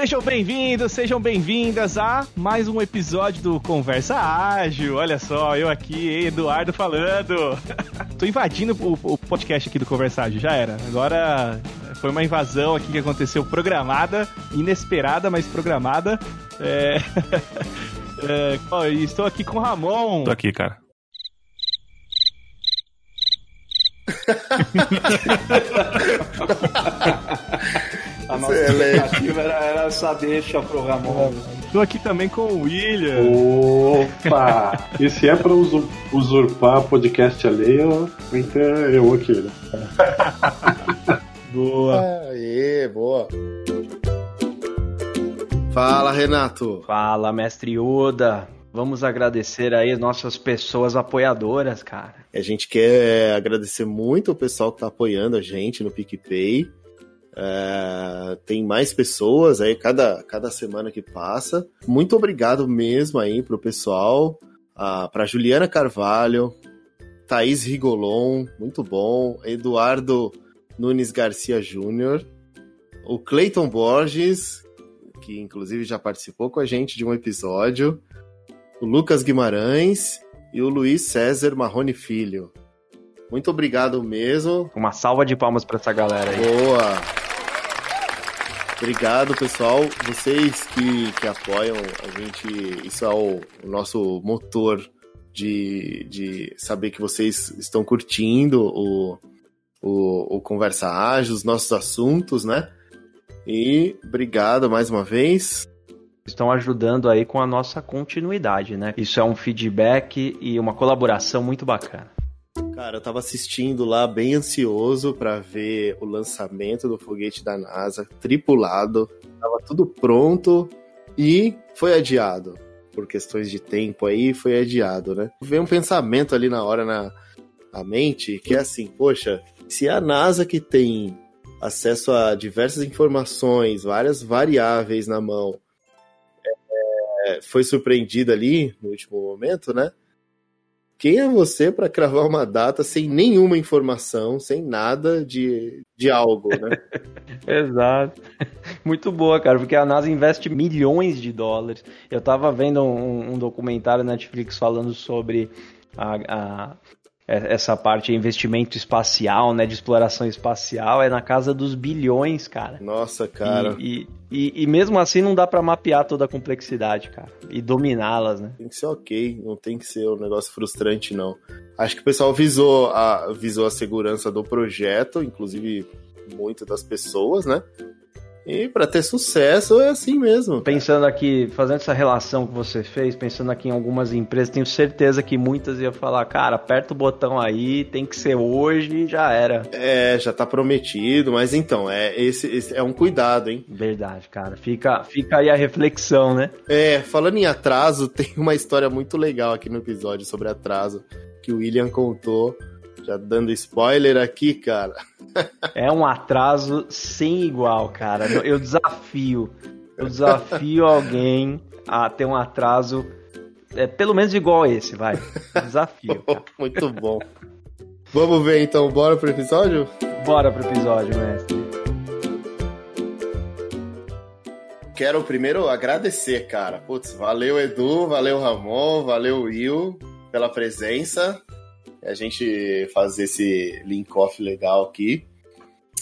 Sejam bem-vindos, sejam bem-vindas a mais um episódio do Conversa Ágil. Olha só, eu aqui, Eduardo falando. Tô invadindo o, o, podcast aqui do Conversa Ágil, já era. Agora foi uma invasão aqui que aconteceu programada, inesperada, mas programada. É... é... estou aqui com o Ramon. Tô aqui, cara. A nossa expectativa era, era essa deixa pro Ramon. Estou aqui também com o William. Opa! e se é pra usurpar podcast alheio, então é eu aqui, né? boa. Aê, boa. Fala, Renato. Fala, mestre Yoda. Vamos agradecer aí as nossas pessoas apoiadoras, cara. A gente quer agradecer muito o pessoal que tá apoiando a gente no PicPay. É, tem mais pessoas aí cada, cada semana que passa. Muito obrigado mesmo aí pro pessoal. para Juliana Carvalho, Thaís Rigolon, muito bom. Eduardo Nunes Garcia Júnior. O Cleiton Borges, que inclusive já participou com a gente de um episódio. O Lucas Guimarães e o Luiz César Marrone Filho. Muito obrigado mesmo. Uma salva de palmas para essa galera aí. Boa! Obrigado, pessoal. Vocês que, que apoiam a gente, isso é o, o nosso motor de, de saber que vocês estão curtindo o, o, o Conversa Ágil, os nossos assuntos, né? E obrigado mais uma vez. Estão ajudando aí com a nossa continuidade, né? Isso é um feedback e uma colaboração muito bacana. Cara, eu tava assistindo lá bem ansioso para ver o lançamento do foguete da NASA tripulado. Tava tudo pronto e foi adiado. Por questões de tempo aí, foi adiado, né? Veio um pensamento ali na hora na, na mente que é assim, poxa, se a NASA que tem acesso a diversas informações, várias variáveis na mão, é, foi surpreendida ali no último momento, né? Quem é você para cravar uma data sem nenhuma informação, sem nada de, de algo, né? Exato. Muito boa, cara, porque a NASA investe milhões de dólares. Eu tava vendo um, um documentário na Netflix falando sobre a, a essa parte de investimento espacial, né, de exploração espacial, é na casa dos bilhões, cara. Nossa, cara. E, e, e mesmo assim não dá para mapear toda a complexidade, cara, e dominá-las, né? Tem que ser ok, não tem que ser um negócio frustrante, não. Acho que o pessoal visou a, visou a segurança do projeto, inclusive muitas das pessoas, né? E para ter sucesso é assim mesmo. Pensando aqui, fazendo essa relação que você fez, pensando aqui em algumas empresas, tenho certeza que muitas iam falar, cara, aperta o botão aí, tem que ser hoje e já era. É, já tá prometido, mas então, é esse, esse, é um cuidado, hein? Verdade, cara. Fica, fica aí a reflexão, né? É, falando em atraso, tem uma história muito legal aqui no episódio sobre atraso que o William contou já dando spoiler aqui, cara. É um atraso sem igual, cara. Eu desafio. Eu desafio alguém a ter um atraso é, pelo menos igual a esse, vai. Desafio. Muito bom. Vamos ver então, bora pro episódio? Bora pro episódio, mestre. Quero primeiro agradecer, cara. Putz, valeu Edu, valeu Ramon, valeu Will pela presença a gente fazer esse link-off legal aqui.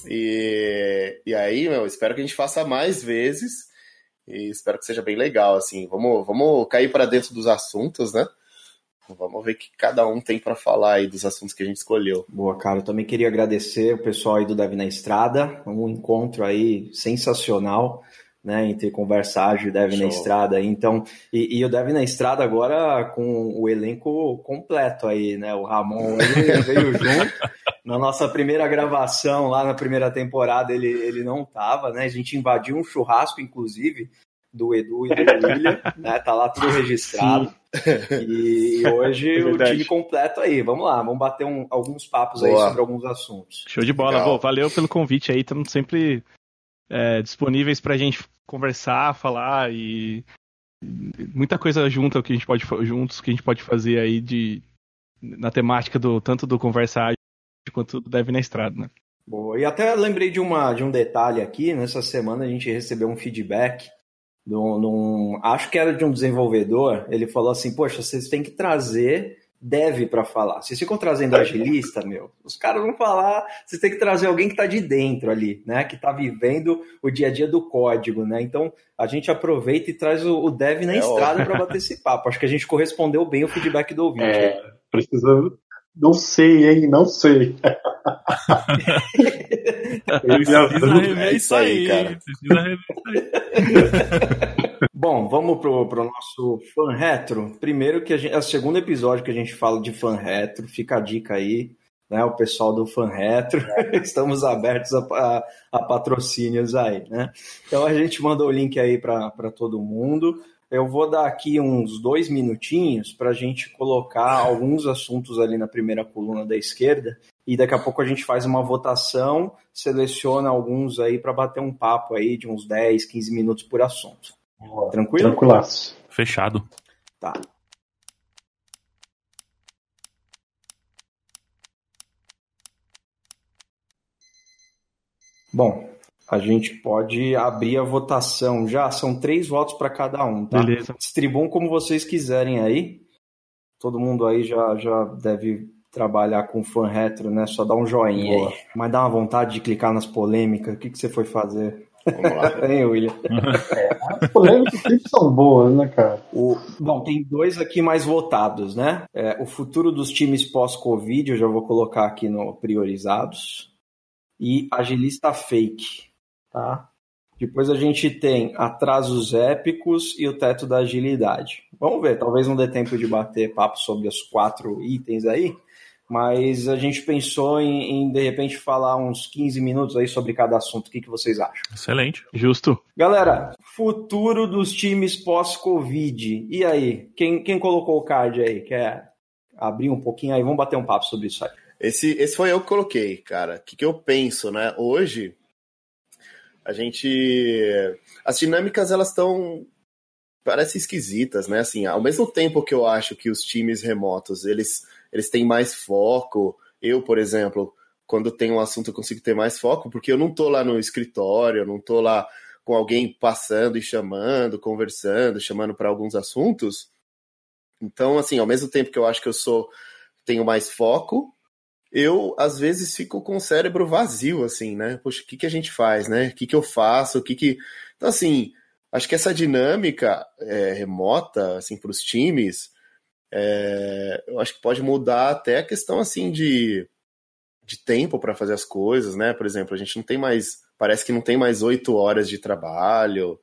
E, e aí, meu, espero que a gente faça mais vezes. E espero que seja bem legal, assim. Vamos, vamos cair para dentro dos assuntos, né? Vamos ver o que cada um tem para falar aí dos assuntos que a gente escolheu. Boa, cara. Eu também queria agradecer o pessoal aí do Deve na Estrada. Um encontro aí sensacional né, entre Conversa Ágil e Dev Show. na Estrada. Então, e, e, o Dev na Estrada agora com o elenco completo aí, né? O Ramon veio junto. Na nossa primeira gravação, lá na primeira temporada, ele, ele não tava, né? A gente invadiu um churrasco, inclusive, do Edu e do William, né? Tá lá tudo registrado. E, e hoje é o time completo aí. Vamos lá, vamos bater um, alguns papos Boa. aí sobre alguns assuntos. Show de bola, Pô, valeu pelo convite aí. Estamos sempre é, disponíveis para a gente conversar, falar e muita coisa junta que a gente pode juntos que a gente pode fazer aí de na temática do tanto do conversar quanto do Deve na Estrada, né? Boa. E até lembrei de, uma, de um detalhe aqui. Nessa semana a gente recebeu um feedback de um, acho que era de um desenvolvedor. Ele falou assim: Poxa, vocês têm que trazer dev para falar. Vocês ficam trazendo agilista, meu, os caras vão falar, vocês têm que trazer alguém que está de dentro ali, né? Que está vivendo o dia a dia do código, né? Então a gente aproveita e traz o, o dev na é estrada para bater esse papo. Acho que a gente correspondeu bem o feedback do ouvinte. É, precisando. Não sei, hein? Não sei. Precisa rever isso aí, cara. Precisa rever isso aí. Bom, vamos pro, pro nosso fan retro. Primeiro que a gente, é o segundo episódio que a gente fala de fan retro, fica a dica aí, né? O pessoal do fan retro, estamos abertos a, a, a, patrocínios aí, né? Então a gente mandou o link aí para todo mundo. Eu vou dar aqui uns dois minutinhos para a gente colocar alguns assuntos ali na primeira coluna da esquerda e daqui a pouco a gente faz uma votação, seleciona alguns aí para bater um papo aí de uns 10, 15 minutos por assunto. Tranquilo? Tranquilaço. Fechado. Tá. Bom, a gente pode abrir a votação já. São três votos para cada um, tá? Beleza. Distribuam como vocês quiserem aí. Todo mundo aí já, já deve trabalhar com fã retro, né? Só dá um joinha Boa. aí. Mas dá uma vontade de clicar nas polêmicas. O que, que você foi fazer? Vamos lá. hein, William? É, as polêmicas sempre são boas, né, cara? O, bom, tem dois aqui mais votados, né? É, o futuro dos times pós-Covid, eu já vou colocar aqui no priorizados. E agilista fake, tá? Depois a gente tem atrasos épicos e o teto da agilidade. Vamos ver, talvez não dê tempo de bater papo sobre os quatro itens aí, mas a gente pensou em, em, de repente falar uns 15 minutos aí sobre cada assunto. O que, que vocês acham? Excelente, justo. Galera, futuro dos times pós-Covid. E aí, quem, quem colocou o card aí? Quer abrir um pouquinho aí? Vamos bater um papo sobre isso aí. Esse, esse foi eu que coloquei, cara. O que, que eu penso, né? Hoje, a gente. As dinâmicas, elas estão parece esquisitas, né? Assim, ao mesmo tempo que eu acho que os times remotos, eles eles têm mais foco. Eu, por exemplo, quando tem um assunto eu consigo ter mais foco, porque eu não tô lá no escritório, eu não tô lá com alguém passando e chamando, conversando, chamando para alguns assuntos. Então, assim, ao mesmo tempo que eu acho que eu sou tenho mais foco, eu às vezes fico com o cérebro vazio, assim, né? Poxa, o que, que a gente faz, né? O que, que eu faço? O que que. Então, assim, acho que essa dinâmica é, remota, assim, para os times, é, eu acho que pode mudar até a questão assim de, de tempo para fazer as coisas, né? Por exemplo, a gente não tem mais, parece que não tem mais oito horas de trabalho,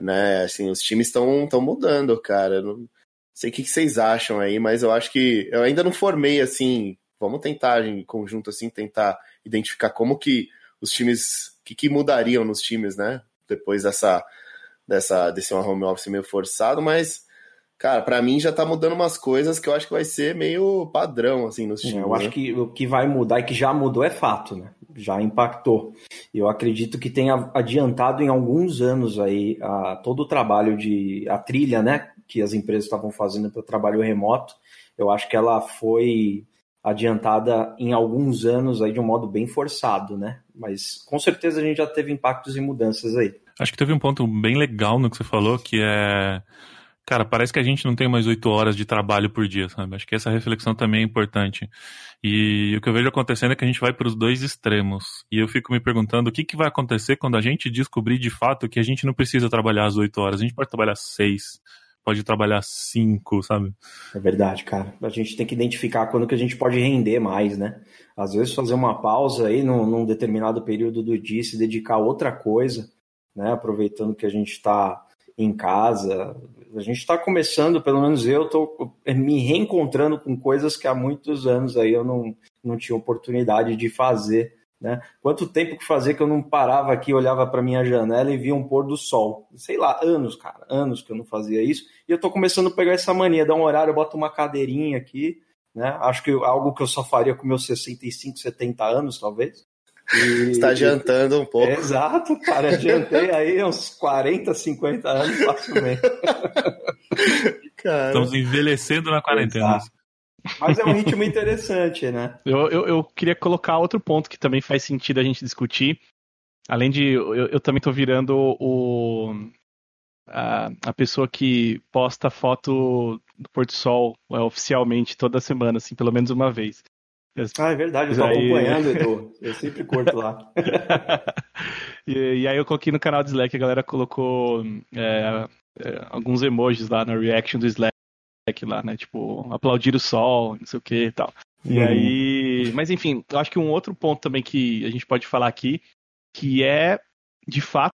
né? Assim, os times estão mudando, cara. Não sei o que vocês acham aí, mas eu acho que eu ainda não formei assim. Vamos tentar em conjunto assim tentar identificar como que os times, o que, que mudariam nos times, né? Depois dessa dessa desse home office meio forçado, mas cara, para mim já tá mudando umas coisas que eu acho que vai ser meio padrão, assim, nos times. É, eu acho né? que o que vai mudar e que já mudou é fato, né? Já impactou. Eu acredito que tenha adiantado em alguns anos aí a, todo o trabalho de. a trilha, né? Que as empresas estavam fazendo para o trabalho remoto. Eu acho que ela foi adiantada em alguns anos aí de um modo bem forçado, né? Mas com certeza a gente já teve impactos e mudanças aí. Acho que teve um ponto bem legal no que você falou, que é Cara, parece que a gente não tem mais oito horas de trabalho por dia, sabe? Acho que essa reflexão também é importante. E o que eu vejo acontecendo é que a gente vai para os dois extremos. E eu fico me perguntando o que, que vai acontecer quando a gente descobrir de fato que a gente não precisa trabalhar as oito horas, a gente pode trabalhar seis, pode trabalhar cinco, sabe? É verdade, cara. A gente tem que identificar quando que a gente pode render mais, né? Às vezes fazer uma pausa aí num, num determinado período do dia, se dedicar a outra coisa, né? Aproveitando que a gente está em casa, a gente está começando, pelo menos eu estou me reencontrando com coisas que há muitos anos aí eu não, não tinha oportunidade de fazer. Né? Quanto tempo que fazia que eu não parava aqui, olhava para minha janela e via um pôr do sol? Sei lá, anos, cara, anos que eu não fazia isso. E eu estou começando a pegar essa mania, dar um horário, eu boto uma cadeirinha aqui, né? Acho que algo que eu só faria com meus 65, 70 anos, talvez. Está adiantando um pouco. Exato, cara. Adiantei aí uns 40, 50 anos facilmente. Cara. Estamos envelhecendo na quarentena. Exato. Mas é um ritmo interessante, né? Eu, eu, eu, queria colocar outro ponto que também faz sentido a gente discutir. Além de. Eu, eu também tô virando o. A, a pessoa que posta foto do Porto Sol é, oficialmente toda semana, assim, pelo menos uma vez. Ah, é verdade, eu tô aí... acompanhando, Edu. Eu sempre curto lá. e, e, aí eu coloquei no canal do Slack, a galera colocou é, é, alguns emojis lá na reaction do Slack lá, né? Tipo, aplaudir o sol, não sei o que e tal. E uhum. aí. Mas enfim, eu acho que um outro ponto também que a gente pode falar aqui, que é, de fato,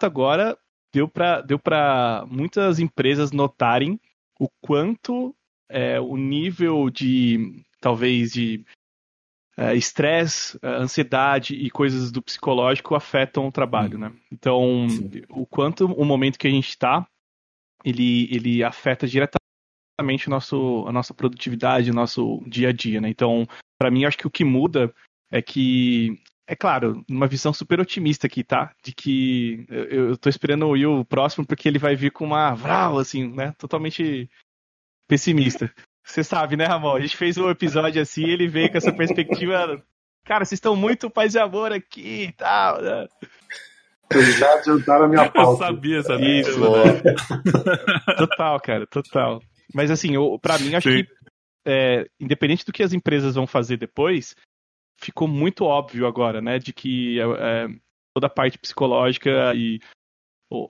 agora deu para deu pra muitas empresas notarem o quanto é, o nível de talvez de é, estresse, é, ansiedade e coisas do psicológico afetam o trabalho, né? Então, Sim. o quanto o momento que a gente está, ele, ele afeta diretamente o nosso, a nossa produtividade, o nosso dia a dia, né? Então, para mim, acho que o que muda é que, é claro, uma visão super otimista aqui, tá? De que eu, eu tô esperando o Will próximo porque ele vai vir com uma vral, assim, né? Totalmente pessimista. Você sabe, né, Ramon? A gente fez um episódio assim ele veio com essa perspectiva. Cara, vocês estão muito paz e amor aqui e tal. Né? já adiantaram a minha pauta. Eu sabia, sabia. Isso, né? total, cara, total. Mas assim, pra mim, acho Sim. que, é, independente do que as empresas vão fazer depois, ficou muito óbvio agora, né, de que é, é toda a parte psicológica e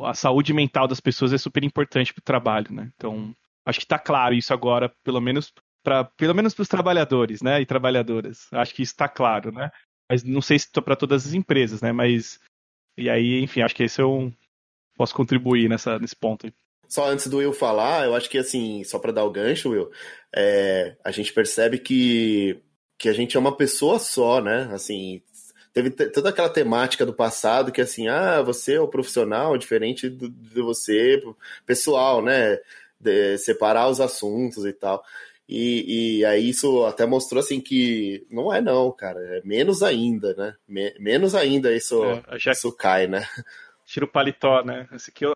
a saúde mental das pessoas é super importante para o trabalho, né? Então, Acho que está claro isso agora, pelo menos para pelo menos para os trabalhadores, né, e trabalhadoras. Acho que isso está claro, né? Mas não sei se para todas as empresas, né? Mas e aí, enfim, acho que esse eu posso contribuir nessa nesse ponto. Aí. Só antes do Will falar, eu acho que assim, só para dar o gancho, Will, é, a gente percebe que que a gente é uma pessoa só, né? Assim, teve toda aquela temática do passado que assim, ah, você é o profissional diferente do, de você pessoal, né? de, separar os assuntos e tal. E, e, aí isso até mostrou assim que não é não, cara, é menos ainda, né? Me, menos ainda isso, é, já... isso cai, né? Tira o paletó, né? Esse aqui eu...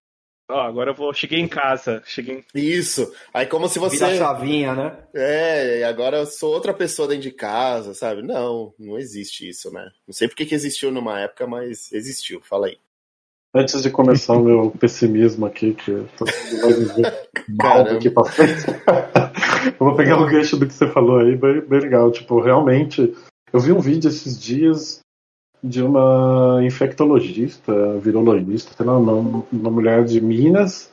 Ó, agora eu vou. Cheguei em casa. Cheguei em... Isso. Aí como se você. Vira chavinha, né? É, e agora eu sou outra pessoa dentro de casa, sabe? Não, não existe isso, né? Não sei porque que existiu numa época, mas existiu. Fala aí. Antes de começar o meu pessimismo aqui, que vai viver mal daqui pra frente, eu vou pegar o gancho do que você falou aí, bem, bem legal. Tipo, realmente, eu vi um vídeo esses dias de uma infectologista, virologista, sei lá, uma, uma mulher de Minas,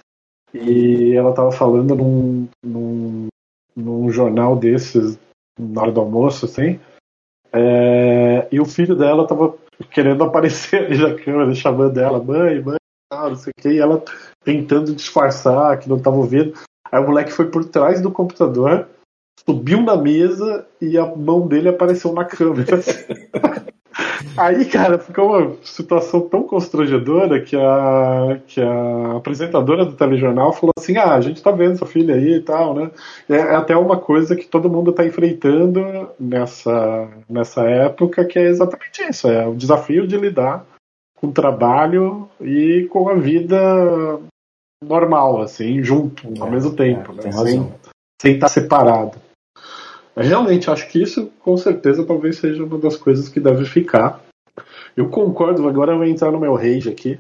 e ela estava falando num, num, num, jornal desses, na hora do almoço, assim, é, e o filho dela estava querendo aparecer ali na câmera, chamando ela, mãe, mãe, não sei o que, e ela tentando disfarçar que não estava ouvindo. Aí o moleque foi por trás do computador, subiu na mesa e a mão dele apareceu na câmera. Aí, cara, ficou uma situação tão constrangedora que a, que a apresentadora do telejornal falou assim: Ah, a gente tá vendo sua filha aí e tal, né? É, é até uma coisa que todo mundo tá enfrentando nessa, nessa época, que é exatamente isso: é o desafio de lidar com o trabalho e com a vida normal, assim, junto, ao é, mesmo tempo, é, né? Sem, sem estar separado. Realmente, acho que isso com certeza talvez seja uma das coisas que deve ficar. Eu concordo, agora eu vou entrar no meu rage aqui.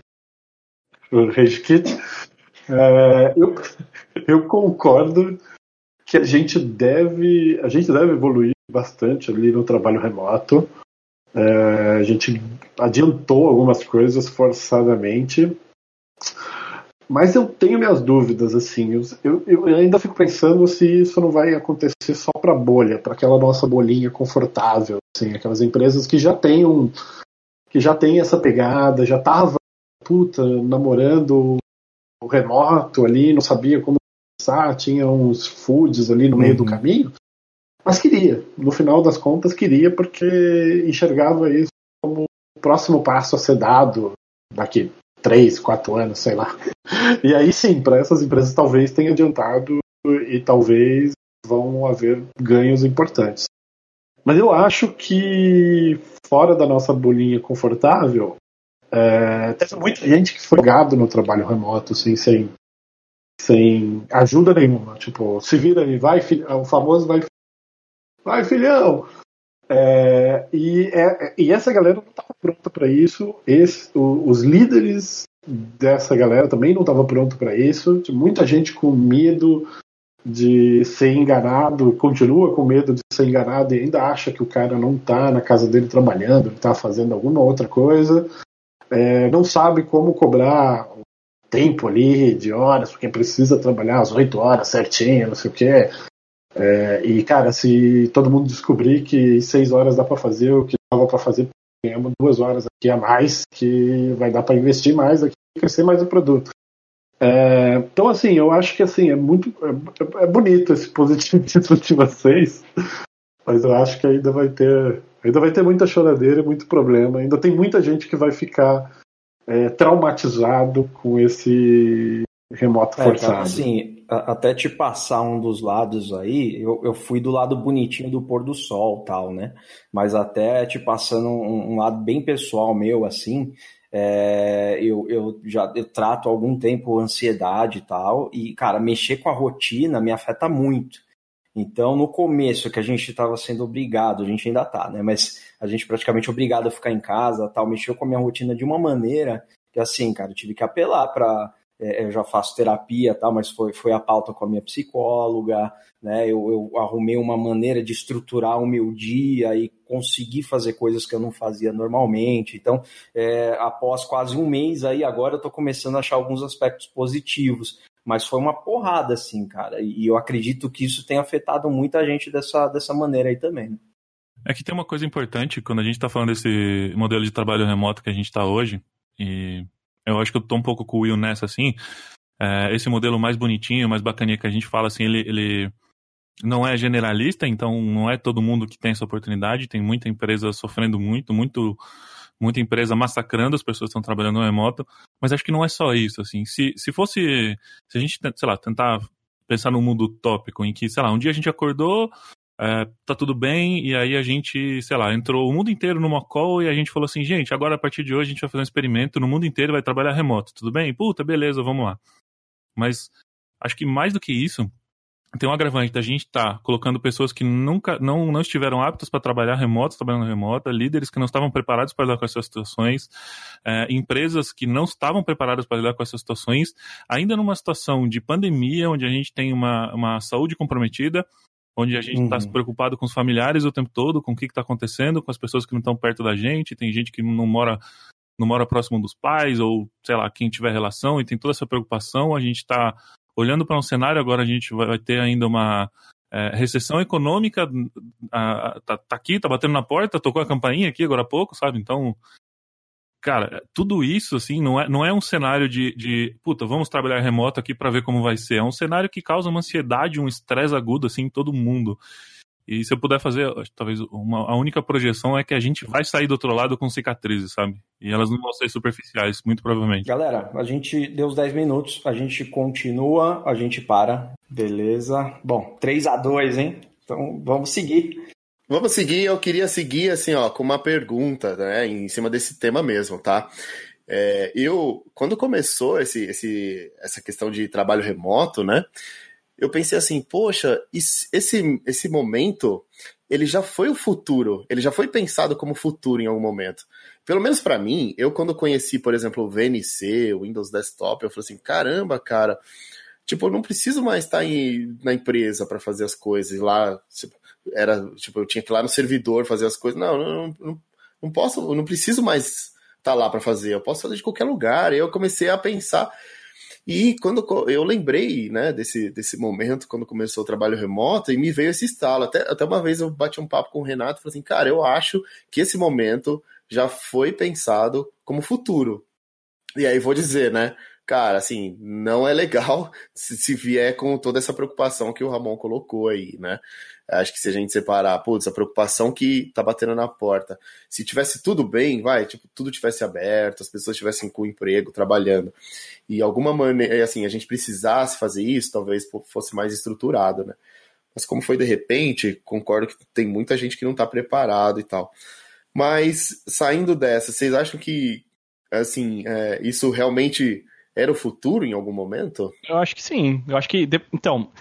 O Rage Kit. É, eu, eu concordo que a gente deve. A gente deve evoluir bastante ali no trabalho remoto. É, a gente adiantou algumas coisas forçadamente. Mas eu tenho minhas dúvidas, assim. Eu, eu, ainda fico pensando se isso não vai acontecer só para bolha, para aquela nossa bolinha confortável, assim, aquelas empresas que já têm um, que já tem essa pegada, já tava puta namorando o remoto ali, não sabia como começar, tinha uns foods ali no meio uhum. do caminho, mas queria. No final das contas, queria porque enxergava isso como o próximo passo a ser dado daqui três, quatro anos, sei lá. E aí sim, para essas empresas talvez tenha adiantado e talvez vão haver ganhos importantes. Mas eu acho que fora da nossa bolinha confortável, é, teve muita gente que foi gado no trabalho remoto, assim, sem, sem ajuda nenhuma. Tipo, se vira e vai, o famoso vai vai filhão! É, e, é, e essa galera não estava pronta para isso. Esse, o, os líderes dessa galera também não estavam prontos para isso. Tinha muita gente com medo de ser enganado, continua com medo de ser enganado e ainda acha que o cara não está na casa dele trabalhando, está fazendo alguma outra coisa. É, não sabe como cobrar tempo ali de horas, porque precisa trabalhar as oito horas certinho, não sei o quê. É, e, cara, se todo mundo descobrir que seis horas dá para fazer o que dava para fazer, ganhamos duas horas aqui a mais, que vai dar para investir mais aqui e crescer mais o produto. É, então, assim, eu acho que assim, é muito é, é bonito esse positivismo de vocês, mas eu acho que ainda vai ter ainda vai ter muita choradeira muito problema. Ainda tem muita gente que vai ficar é, traumatizado com esse remoto é, forçado. Cara, assim, até te passar um dos lados aí, eu, eu fui do lado bonitinho do pôr do sol tal, né? Mas até te passando um, um lado bem pessoal meu, assim, é, eu, eu já eu trato algum tempo ansiedade e tal, e, cara, mexer com a rotina me afeta muito. Então, no começo, que a gente estava sendo obrigado, a gente ainda tá, né? Mas a gente praticamente obrigado a ficar em casa, tal, mexeu com a minha rotina de uma maneira que, assim, cara, eu tive que apelar para eu já faço terapia, tal, mas foi, foi a pauta com a minha psicóloga, né? Eu, eu arrumei uma maneira de estruturar o meu dia e conseguir fazer coisas que eu não fazia normalmente. Então, é, após quase um mês aí, agora eu tô começando a achar alguns aspectos positivos. Mas foi uma porrada, assim, cara. E eu acredito que isso tem afetado muita gente dessa, dessa maneira aí também. É que tem uma coisa importante quando a gente está falando desse modelo de trabalho remoto que a gente está hoje, e eu acho que eu tô um pouco com o Will nessa, assim. É, esse modelo mais bonitinho, mais bacaninha que a gente fala, assim, ele, ele não é generalista, então não é todo mundo que tem essa oportunidade. Tem muita empresa sofrendo muito, muito muita empresa massacrando as pessoas que estão trabalhando no remoto, mas acho que não é só isso, assim. Se, se fosse, se a gente, sei lá, tentar pensar num mundo utópico em que, sei lá, um dia a gente acordou, é, tá tudo bem, e aí a gente, sei lá, entrou o mundo inteiro numa call e a gente falou assim, gente, agora a partir de hoje a gente vai fazer um experimento no mundo inteiro vai trabalhar remoto, tudo bem? Puta, beleza, vamos lá. Mas acho que mais do que isso, tem um agravante da gente estar tá colocando pessoas que nunca não, não estiveram aptas para trabalhar remoto, trabalhando remota, líderes que não estavam preparados para lidar com essas situações, é, empresas que não estavam preparadas para lidar com essas situações, ainda numa situação de pandemia, onde a gente tem uma, uma saúde comprometida, onde a gente está uhum. preocupado com os familiares o tempo todo, com o que está acontecendo, com as pessoas que não estão perto da gente, tem gente que não mora não mora próximo dos pais, ou sei lá, quem tiver relação, e tem toda essa preocupação, a gente está olhando para um cenário, agora a gente vai ter ainda uma é, recessão econômica, a, tá, tá, aqui, tá batendo na porta, tocou a campainha aqui agora há pouco, sabe? Então, cara, tudo isso, assim, não é, não é um cenário de, de puta, vamos trabalhar remoto aqui para ver como vai ser. É um cenário que causa uma ansiedade, um estresse agudo, assim, em todo mundo. E se eu puder fazer, talvez uma, a única projeção é que a gente vai sair do outro lado com cicatrizes, sabe? E elas não vão ser superficiais, muito provavelmente. Galera, a gente deu os 10 minutos, a gente continua, a gente para, beleza? Bom, 3 a 2 hein? Então vamos seguir. Vamos seguir, eu queria seguir assim, ó, com uma pergunta, né, em cima desse tema mesmo, tá? É, eu, quando começou esse, esse, essa questão de trabalho remoto, né, eu pensei assim, poxa, esse, esse momento, ele já foi o futuro, ele já foi pensado como futuro em algum momento. Pelo menos para mim, eu quando conheci, por exemplo, o VNC, o Windows Desktop, eu falei assim, caramba, cara, tipo, eu não preciso mais estar em, na empresa para fazer as coisas, lá, tipo, era, tipo, eu tinha que ir lá no servidor fazer as coisas, não, não, não, não posso, não preciso mais estar lá para fazer, eu posso fazer de qualquer lugar, e eu comecei a pensar, e quando eu lembrei, né, desse, desse momento, quando começou o trabalho remoto, e me veio esse estalo. Até, até uma vez eu bati um papo com o Renato e falei assim, cara, eu acho que esse momento já foi pensado como futuro. E aí vou dizer, né, cara, assim, não é legal se, se vier com toda essa preocupação que o Ramon colocou aí, né? Acho que se a gente separar, putz, a preocupação que tá batendo na porta. Se tivesse tudo bem, vai, tipo, tudo tivesse aberto, as pessoas estivessem com emprego, trabalhando. E alguma maneira, assim, a gente precisasse fazer isso, talvez fosse mais estruturado, né? Mas como foi de repente, concordo que tem muita gente que não tá preparado e tal. Mas saindo dessa, vocês acham que assim, é, isso realmente era o futuro em algum momento? Eu acho que sim. Eu acho que. Então,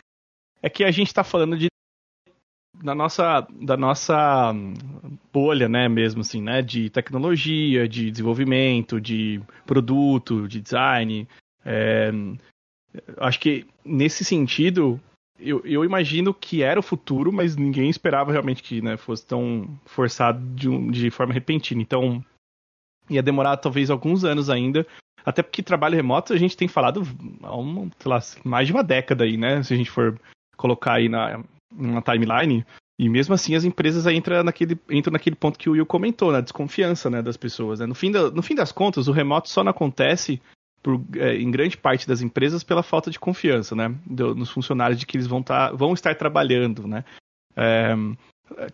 é que a gente está falando de da nossa, da nossa bolha, né, mesmo assim, né, de tecnologia, de desenvolvimento, de produto, de design. É, acho que nesse sentido, eu, eu, imagino que era o futuro, mas ninguém esperava realmente que né, fosse tão forçado de, um, de forma repentina. Então, ia demorar talvez alguns anos ainda. Até porque trabalho remoto a gente tem falado há uma, lá, mais de uma década aí, né? Se a gente for colocar aí na, na timeline. E mesmo assim as empresas entram naquele, entram naquele ponto que o Will comentou, na desconfiança né, das pessoas. Né? No, fim no fim das contas, o remoto só não acontece por, é, em grande parte das empresas pela falta de confiança né, do, nos funcionários de que eles vão, tá, vão estar trabalhando. Né? É,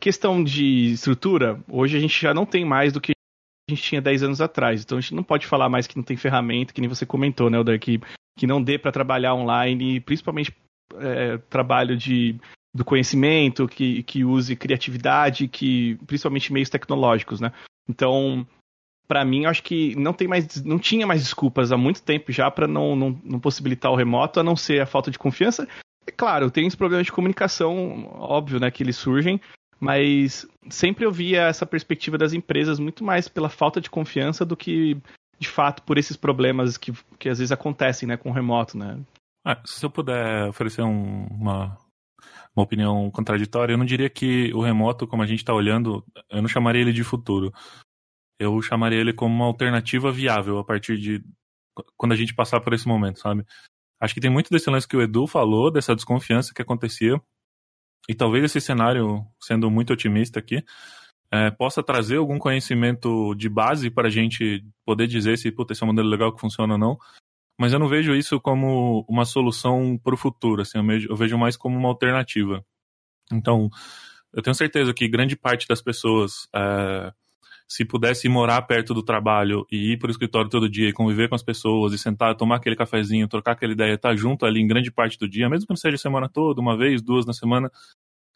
questão de estrutura, hoje a gente já não tem mais do que a gente tinha 10 anos atrás. Então a gente não pode falar mais que não tem ferramenta, que nem você comentou, né, Oder, que, que não dê para trabalhar online, principalmente é, trabalho de do conhecimento, que, que use criatividade, que principalmente meios tecnológicos, né? Então, para mim, acho que não tem mais, não tinha mais desculpas há muito tempo já para não, não, não, possibilitar o remoto, a não ser a falta de confiança. É claro, tem os problemas de comunicação, óbvio, né, que eles surgem, mas sempre eu via essa perspectiva das empresas muito mais pela falta de confiança do que, de fato, por esses problemas que, que às vezes acontecem, né, com o remoto, né? Ah, se eu puder oferecer um, uma, uma opinião contraditória, eu não diria que o remoto, como a gente está olhando, eu não chamaria ele de futuro. Eu chamaria ele como uma alternativa viável a partir de quando a gente passar por esse momento, sabe? Acho que tem muito desse lance que o Edu falou, dessa desconfiança que acontecia. E talvez esse cenário, sendo muito otimista aqui, é, possa trazer algum conhecimento de base para a gente poder dizer se esse é um modelo legal que funciona ou não mas eu não vejo isso como uma solução para o futuro, assim, eu vejo, eu vejo mais como uma alternativa. Então, eu tenho certeza que grande parte das pessoas, é, se pudesse morar perto do trabalho e ir para o escritório todo dia e conviver com as pessoas e sentar, tomar aquele cafezinho, trocar aquela ideia, estar junto ali em grande parte do dia, mesmo que não seja semana toda, uma vez, duas na semana,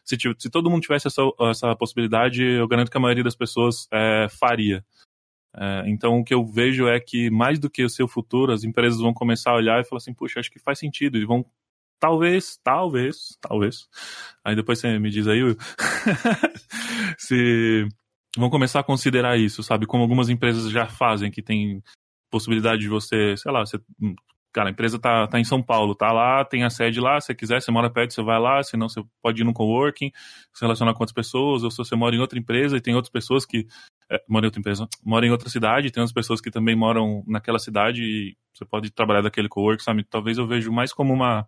se, se todo mundo tivesse essa, essa possibilidade, eu garanto que a maioria das pessoas é, faria. É, então, o que eu vejo é que, mais do que o seu futuro, as empresas vão começar a olhar e falar assim: puxa, acho que faz sentido. E vão, talvez, talvez, talvez. Aí depois você me diz aí, Will, se vão começar a considerar isso, sabe? Como algumas empresas já fazem, que tem possibilidade de você, sei lá, você cara, a empresa tá, tá em São Paulo, tá lá, tem a sede lá, se você quiser, você mora perto, você vai lá, senão você pode ir no coworking, se relacionar com outras pessoas, ou se você mora em outra empresa e tem outras pessoas que é, moram em outra empresa, moram em outra cidade, tem outras pessoas que também moram naquela cidade e você pode trabalhar daquele coworking, sabe? Talvez eu vejo mais como uma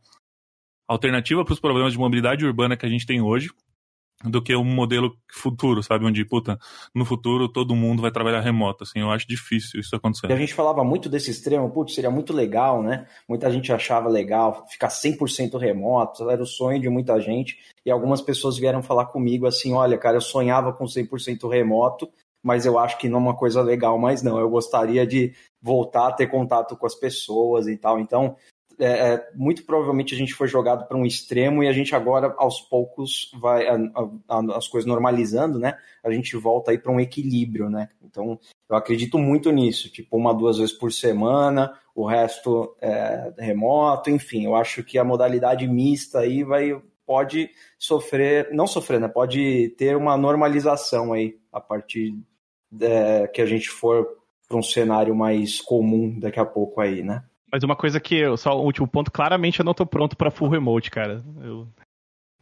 alternativa para os problemas de mobilidade urbana que a gente tem hoje, do que um modelo futuro, sabe? Onde, puta, no futuro todo mundo vai trabalhar remoto, assim, eu acho difícil isso acontecer. E a gente falava muito desse extremo, putz, seria muito legal, né? Muita gente achava legal ficar 100% remoto, era o sonho de muita gente, e algumas pessoas vieram falar comigo assim, olha, cara, eu sonhava com 100% remoto, mas eu acho que não é uma coisa legal mais não, eu gostaria de voltar a ter contato com as pessoas e tal, então é, é, muito provavelmente a gente foi jogado para um extremo e a gente agora, aos poucos, vai a, a, as coisas normalizando, né? A gente volta aí para um equilíbrio, né? Então, eu acredito muito nisso, tipo uma, duas vezes por semana, o resto é remoto, enfim, eu acho que a modalidade mista aí vai pode sofrer, não sofrer, né? Pode ter uma normalização aí a partir é, que a gente for para um cenário mais comum daqui a pouco aí, né? Mas uma coisa que, eu, só o último ponto, claramente eu não tô pronto para full remote, cara. Eu,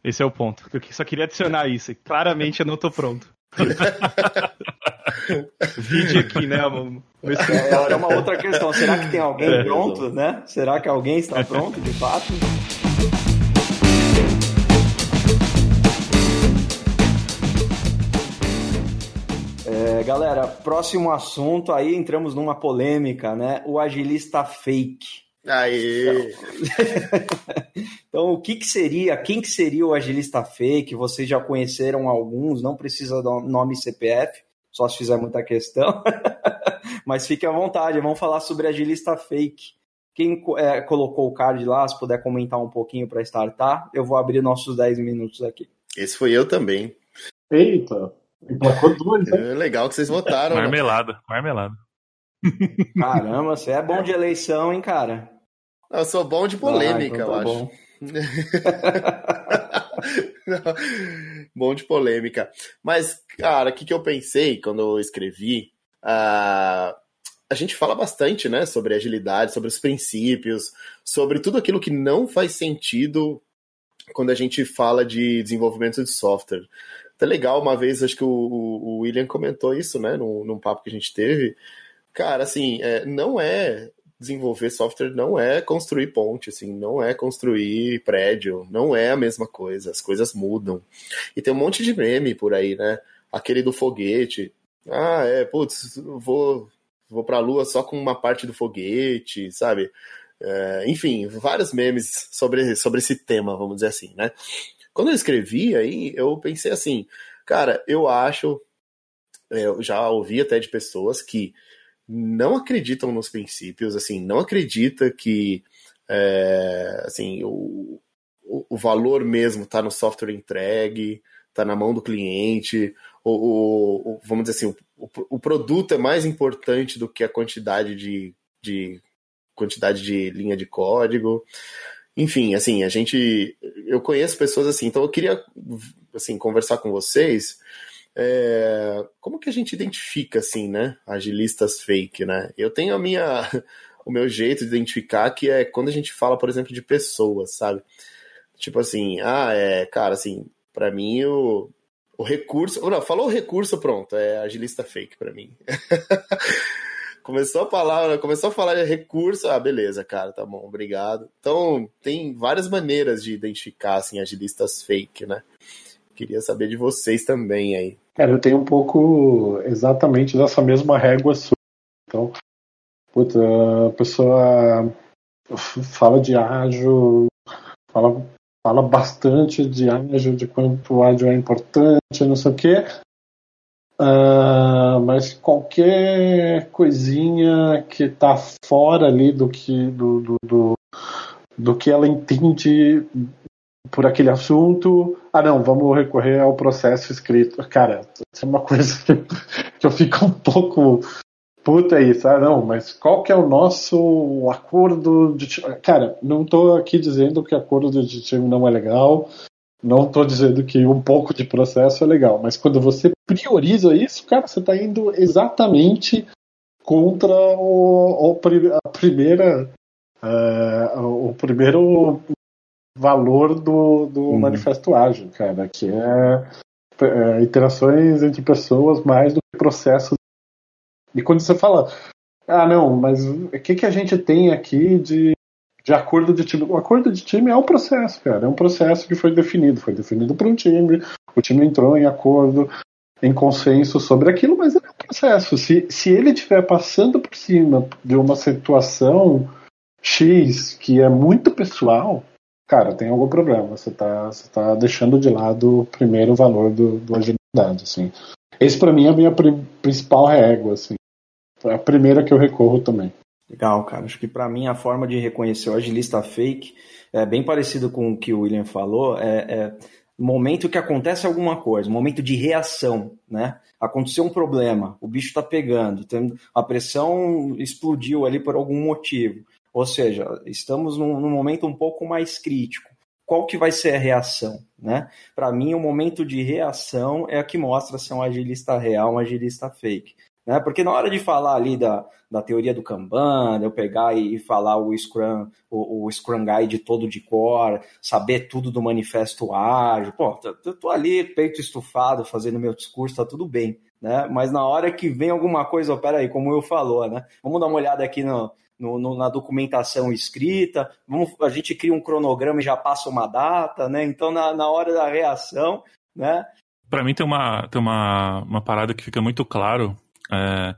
esse é o ponto. Eu só queria adicionar isso. Claramente eu não tô pronto. Vídeo aqui, né? É, é uma outra questão. Será que tem alguém é. pronto, né? Será que alguém está pronto, de fato? Galera, próximo assunto, aí entramos numa polêmica, né? O agilista fake. Aí. então, o que, que seria, quem que seria o agilista fake? Vocês já conheceram alguns, não precisa do nome CPF, só se fizer muita questão. Mas fique à vontade, vamos falar sobre agilista fake. Quem é, colocou o card lá, se puder comentar um pouquinho para startar, eu vou abrir nossos 10 minutos aqui. Esse foi eu também. Eita! Emplacou duas, né? É legal que vocês votaram. Marmelada, marmelada. Caramba, você é bom de eleição, hein, cara? Eu sou bom de polêmica, ah, então tá eu acho. Bom de polêmica. Mas, cara, o que, que eu pensei quando eu escrevi? Uh, a gente fala bastante, né, sobre agilidade, sobre os princípios, sobre tudo aquilo que não faz sentido quando a gente fala de desenvolvimento de software. Até legal, uma vez, acho que o, o William comentou isso, né, num, num, papo que a gente teve. Cara, assim, é, não é desenvolver software não é construir ponte, assim, não é construir prédio, não é a mesma coisa, as coisas mudam. E tem um monte de meme por aí, né? Aquele do foguete. Ah, é, putz, vou, vou pra lua só com uma parte do foguete, sabe? É, enfim, vários memes sobre, sobre esse tema, vamos dizer assim, né? Quando eu escrevi aí, eu pensei assim, cara, eu acho, eu já ouvi até de pessoas que não acreditam nos princípios, assim, não acredita que é, assim, o, o, valor mesmo está no software entregue, está na mão do cliente, o, o vamos dizer assim, o, o, produto é mais importante do que a quantidade de, de quantidade de linha de código. Enfim, assim, a gente. Eu conheço pessoas assim, então eu queria assim, conversar com vocês é, como que a gente identifica, assim, né, agilistas fake, né? Eu tenho a minha, o meu jeito de identificar que é quando a gente fala, por exemplo, de pessoas, sabe? Tipo assim, ah, é, cara, assim, para mim o, o recurso, não, falou o recurso, pronto, é agilista fake para mim. começou a falar, começou a falar de recurso, ah, beleza, cara, tá bom, obrigado. Então, tem várias maneiras de identificar assim agilistas fake, né? Queria saber de vocês também aí. Cara, eu tenho um pouco exatamente dessa mesma régua sua. Então, puta, a pessoa fala de ágil, fala, fala bastante de ágil, de quanto o ágil é importante, não sei o quê. Uh, mas qualquer coisinha que tá fora ali do que do, do, do, do que ela entende por aquele assunto. Ah, não, vamos recorrer ao processo escrito. Cara, isso é uma coisa que, eu fico um pouco puta isso. Ah, não, mas qual que é o nosso acordo de? Cara, não tô aqui dizendo que acordo de time não é legal. Não tô dizendo que um pouco de processo é legal, mas quando você prioriza isso, cara, você tá indo exatamente contra o, o a primeira uh, o primeiro valor do, do uhum. manifesto ágil, cara, que é, é, interações entre pessoas mais do que processos. E quando você fala, ah, não, mas o que, que a gente tem aqui de, de acordo de time? O acordo de time é um processo, cara, é um processo que foi definido, foi definido por um time, o time entrou em acordo, em consenso sobre aquilo, mas é um processo. Se, se ele estiver passando por cima de uma situação X que é muito pessoal, cara, tem algum problema. Você tá, você tá deixando de lado o primeiro valor do, do agilidade, assim. Esse para mim é a minha principal régua, assim. É a primeira que eu recorro também. Legal, cara. Acho que para mim a forma de reconhecer o agilista fake é bem parecido com o que o William falou. É, é momento que acontece alguma coisa, momento de reação, né? Aconteceu um problema, o bicho está pegando, a pressão explodiu ali por algum motivo. Ou seja, estamos num, num momento um pouco mais crítico. Qual que vai ser a reação? Né? Para mim, o momento de reação é a que mostra se é um agilista real, um agilista fake. Né? Porque na hora de falar ali da, da teoria do Kanban, eu pegar e, falar o Scrum, o, o, Scrum Guide todo de cor, saber tudo do manifesto ágil, pô, eu tô ali, peito estufado, fazendo meu discurso, tá tudo bem. Né? Mas na hora que vem alguma coisa, ó, peraí, como eu falou, né? Vamos dar uma olhada aqui no, no, no, na documentação escrita, vamos, a gente cria um cronograma e já passa uma data, né? Então, na, na hora da reação, né? Para mim tem uma, tem uma, uma parada que fica muito claro, é,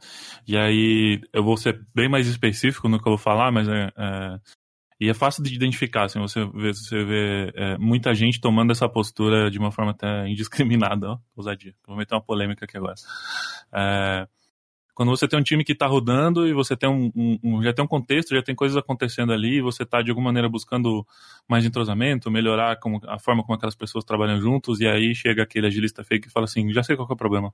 e aí eu vou ser bem mais específico no que eu vou falar, mas é, é e é fácil de identificar, assim, você vê, você vê é, muita gente tomando essa postura de uma forma até indiscriminada, ó, ousadia. Vou meter uma polêmica aqui agora. É, quando você tem um time que está rodando e você tem um, um, um, já tem um contexto, já tem coisas acontecendo ali, você está de alguma maneira buscando mais entrosamento, melhorar como, a forma como aquelas pessoas trabalham juntos, e aí chega aquele agilista fake e fala assim, já sei qual é o problema.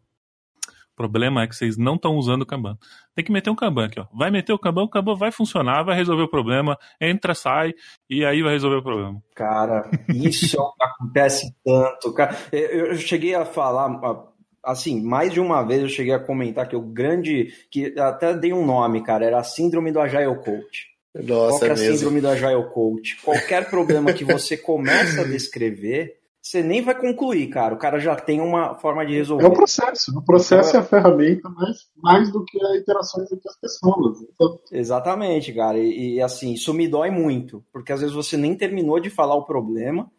O problema é que vocês não estão usando o Kanban. Tem que meter um Kanban aqui, ó. Vai meter o Kanban, o Kanban vai funcionar, vai resolver o problema, entra, sai, e aí vai resolver o problema. Cara, isso acontece tanto. Cara, eu cheguei a falar, assim, mais de uma vez eu cheguei a comentar que o grande, que até dei um nome, cara, era a síndrome do Agile Coach. Nossa, Qual é a mesmo. síndrome do Agile Coach? Qualquer problema que você começa a descrever, você nem vai concluir, cara. O cara já tem uma forma de resolver. É o processo. O processo é a ferramenta mais, mais do que a interações entre as pessoas. Então, Exatamente, cara. E, e, assim, isso me dói muito, porque às vezes você nem terminou de falar o problema,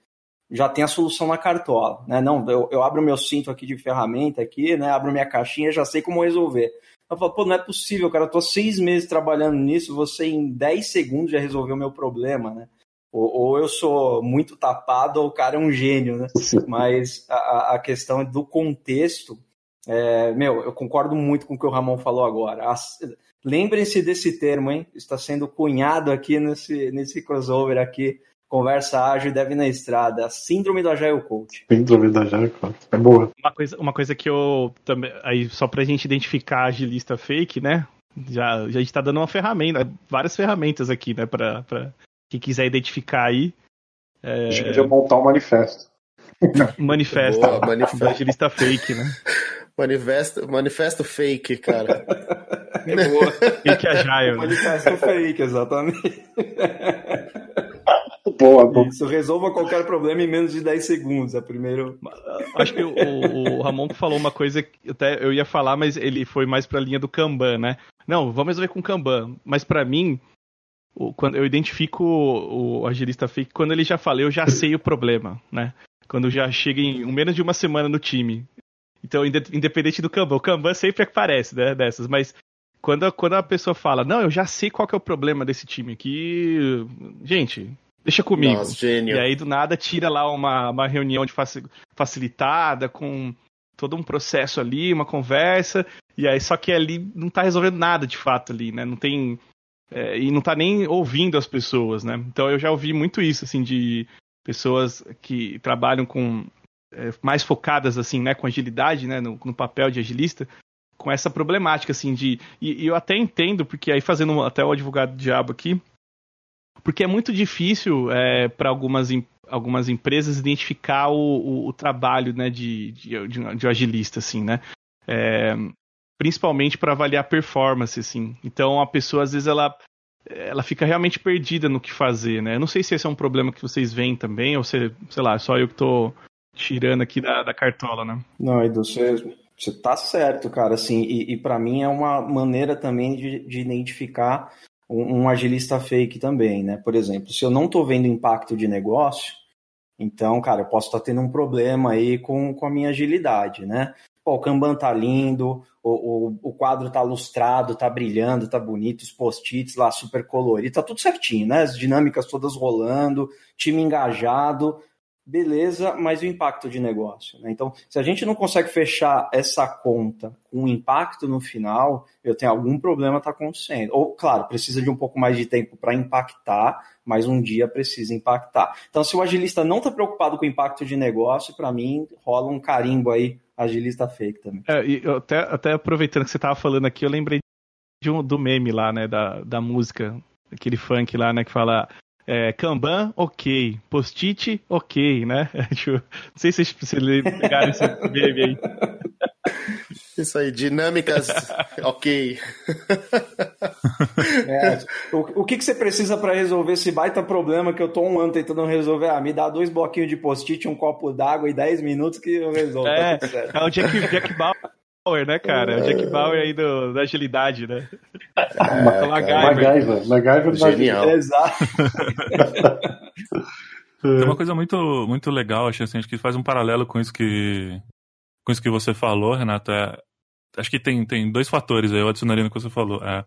já tem a solução na cartola, né? Não, eu, eu abro meu cinto aqui de ferramenta aqui, né? Abro minha caixinha, já sei como resolver. Eu falo, pô, não é possível, cara. Eu tô seis meses trabalhando nisso, você em dez segundos já resolveu o meu problema, né? Ou, ou, eu sou muito tapado ou o cara é um gênio, né? Mas a, a questão do contexto, é, meu, eu concordo muito com o que o Ramon falou agora. As, Lembrem-se desse termo, hein? Está sendo cunhado aqui nesse, nesse crossover aqui. Conversa ágil deve na estrada. A síndrome do Agile Coach. Síndrome do Agile Coach. É boa. Uma coisa, uma coisa que eu também. Aí, só pra gente identificar agilista fake, né? Já, já a gente tá dando uma ferramenta, várias ferramentas aqui, né? Pra, pra quem quiser identificar aí. É... A gente podia montar um manifesto. Manifesto. Boa, manifesto. Agilista fake, né? Manifesto, manifesto fake, cara. É boa. Fake agile. Manifesto fake, exatamente. Boa, boa. Isso resolva qualquer problema em menos de 10 segundos. É primeiro. Acho que o, o, Ramon falou uma coisa que até eu ia falar, mas ele foi mais pra linha do Kanban, né? Não, vamos resolver com Kanban. Mas para mim, quando eu identifico o, o agilista fake quando ele já fala, eu já sei o problema, né? Quando já chega em menos de uma semana no time. Então, independente do Kanban, o Kanban sempre aparece, né, dessas, mas quando, quando a pessoa fala, não, eu já sei qual é o problema desse time aqui, gente, deixa comigo. Nossa, gênio. E aí, do nada, tira lá uma, uma reunião de facilitada, com todo um processo ali, uma conversa, e aí só que ali não tá resolvendo nada de fato ali, né? Não tem. É, e não tá nem ouvindo as pessoas, né? Então eu já ouvi muito isso, assim, de pessoas que trabalham com. É, mais focadas, assim, né, com agilidade, né, no, no, papel de agilista, com essa problemática, assim, de. E, e eu até entendo, porque aí fazendo até o advogado diabo aqui, porque é muito difícil é, para algumas, algumas empresas identificar o, o, o trabalho né, de, de, de, de agilista, assim, né? É, principalmente para avaliar performance, assim. Então a pessoa às vezes ela ela fica realmente perdida no que fazer, né? Eu não sei se esse é um problema que vocês veem também, ou se, sei lá, só eu que tô tirando aqui da, da cartola, né? Não, Edu, você, você tá certo, cara, assim, e, e para mim é uma maneira também de, de identificar um, um, agilista fake também, né? Por exemplo, se eu não tô vendo impacto de negócio, então, cara, eu posso estar tá tendo um problema aí com, com a minha agilidade, né? Pô, o Kanban tá lindo, o, o, o quadro tá lustrado, tá brilhando, tá bonito, os post-its lá super coloridos, tá tudo certinho, né? As dinâmicas todas rolando, time engajado, beleza, mas o impacto de negócio. Né? Então, se a gente não consegue fechar essa conta com impacto no final, eu tenho algum problema tá acontecendo. Ou, claro, precisa de um pouco mais de tempo para impactar, mas um dia precisa impactar. Então, se o agilista não está preocupado com o impacto de negócio, para mim rola um carimbo aí agilista fake também. É, e até, até aproveitando que você estava falando aqui, eu lembrei de um, do meme lá, né, da, da música, aquele funk lá, né, que fala é, Kanban, ok. Post-it, ok, né? não sei se vocês pegaram esse meme aí. Isso aí, dinâmicas, ok. É, o, o que, que você precisa para resolver esse baita problema que eu tô um ano tentando resolver? Ah, me dá dois bloquinhos de post-it, um copo d'água e 10 minutos que eu resolvo. É, tá é o Jack, Jack Bauer, né, cara? É o Jack Bauer aí do, da agilidade, né? É, MacGyver. MacGyver Genial. Exato. Tem uma coisa muito, muito legal, acho, assim, acho que faz um paralelo com isso que, com isso que você falou, Renato. É, acho que tem, tem dois fatores aí, eu adicionaria no que você falou. É,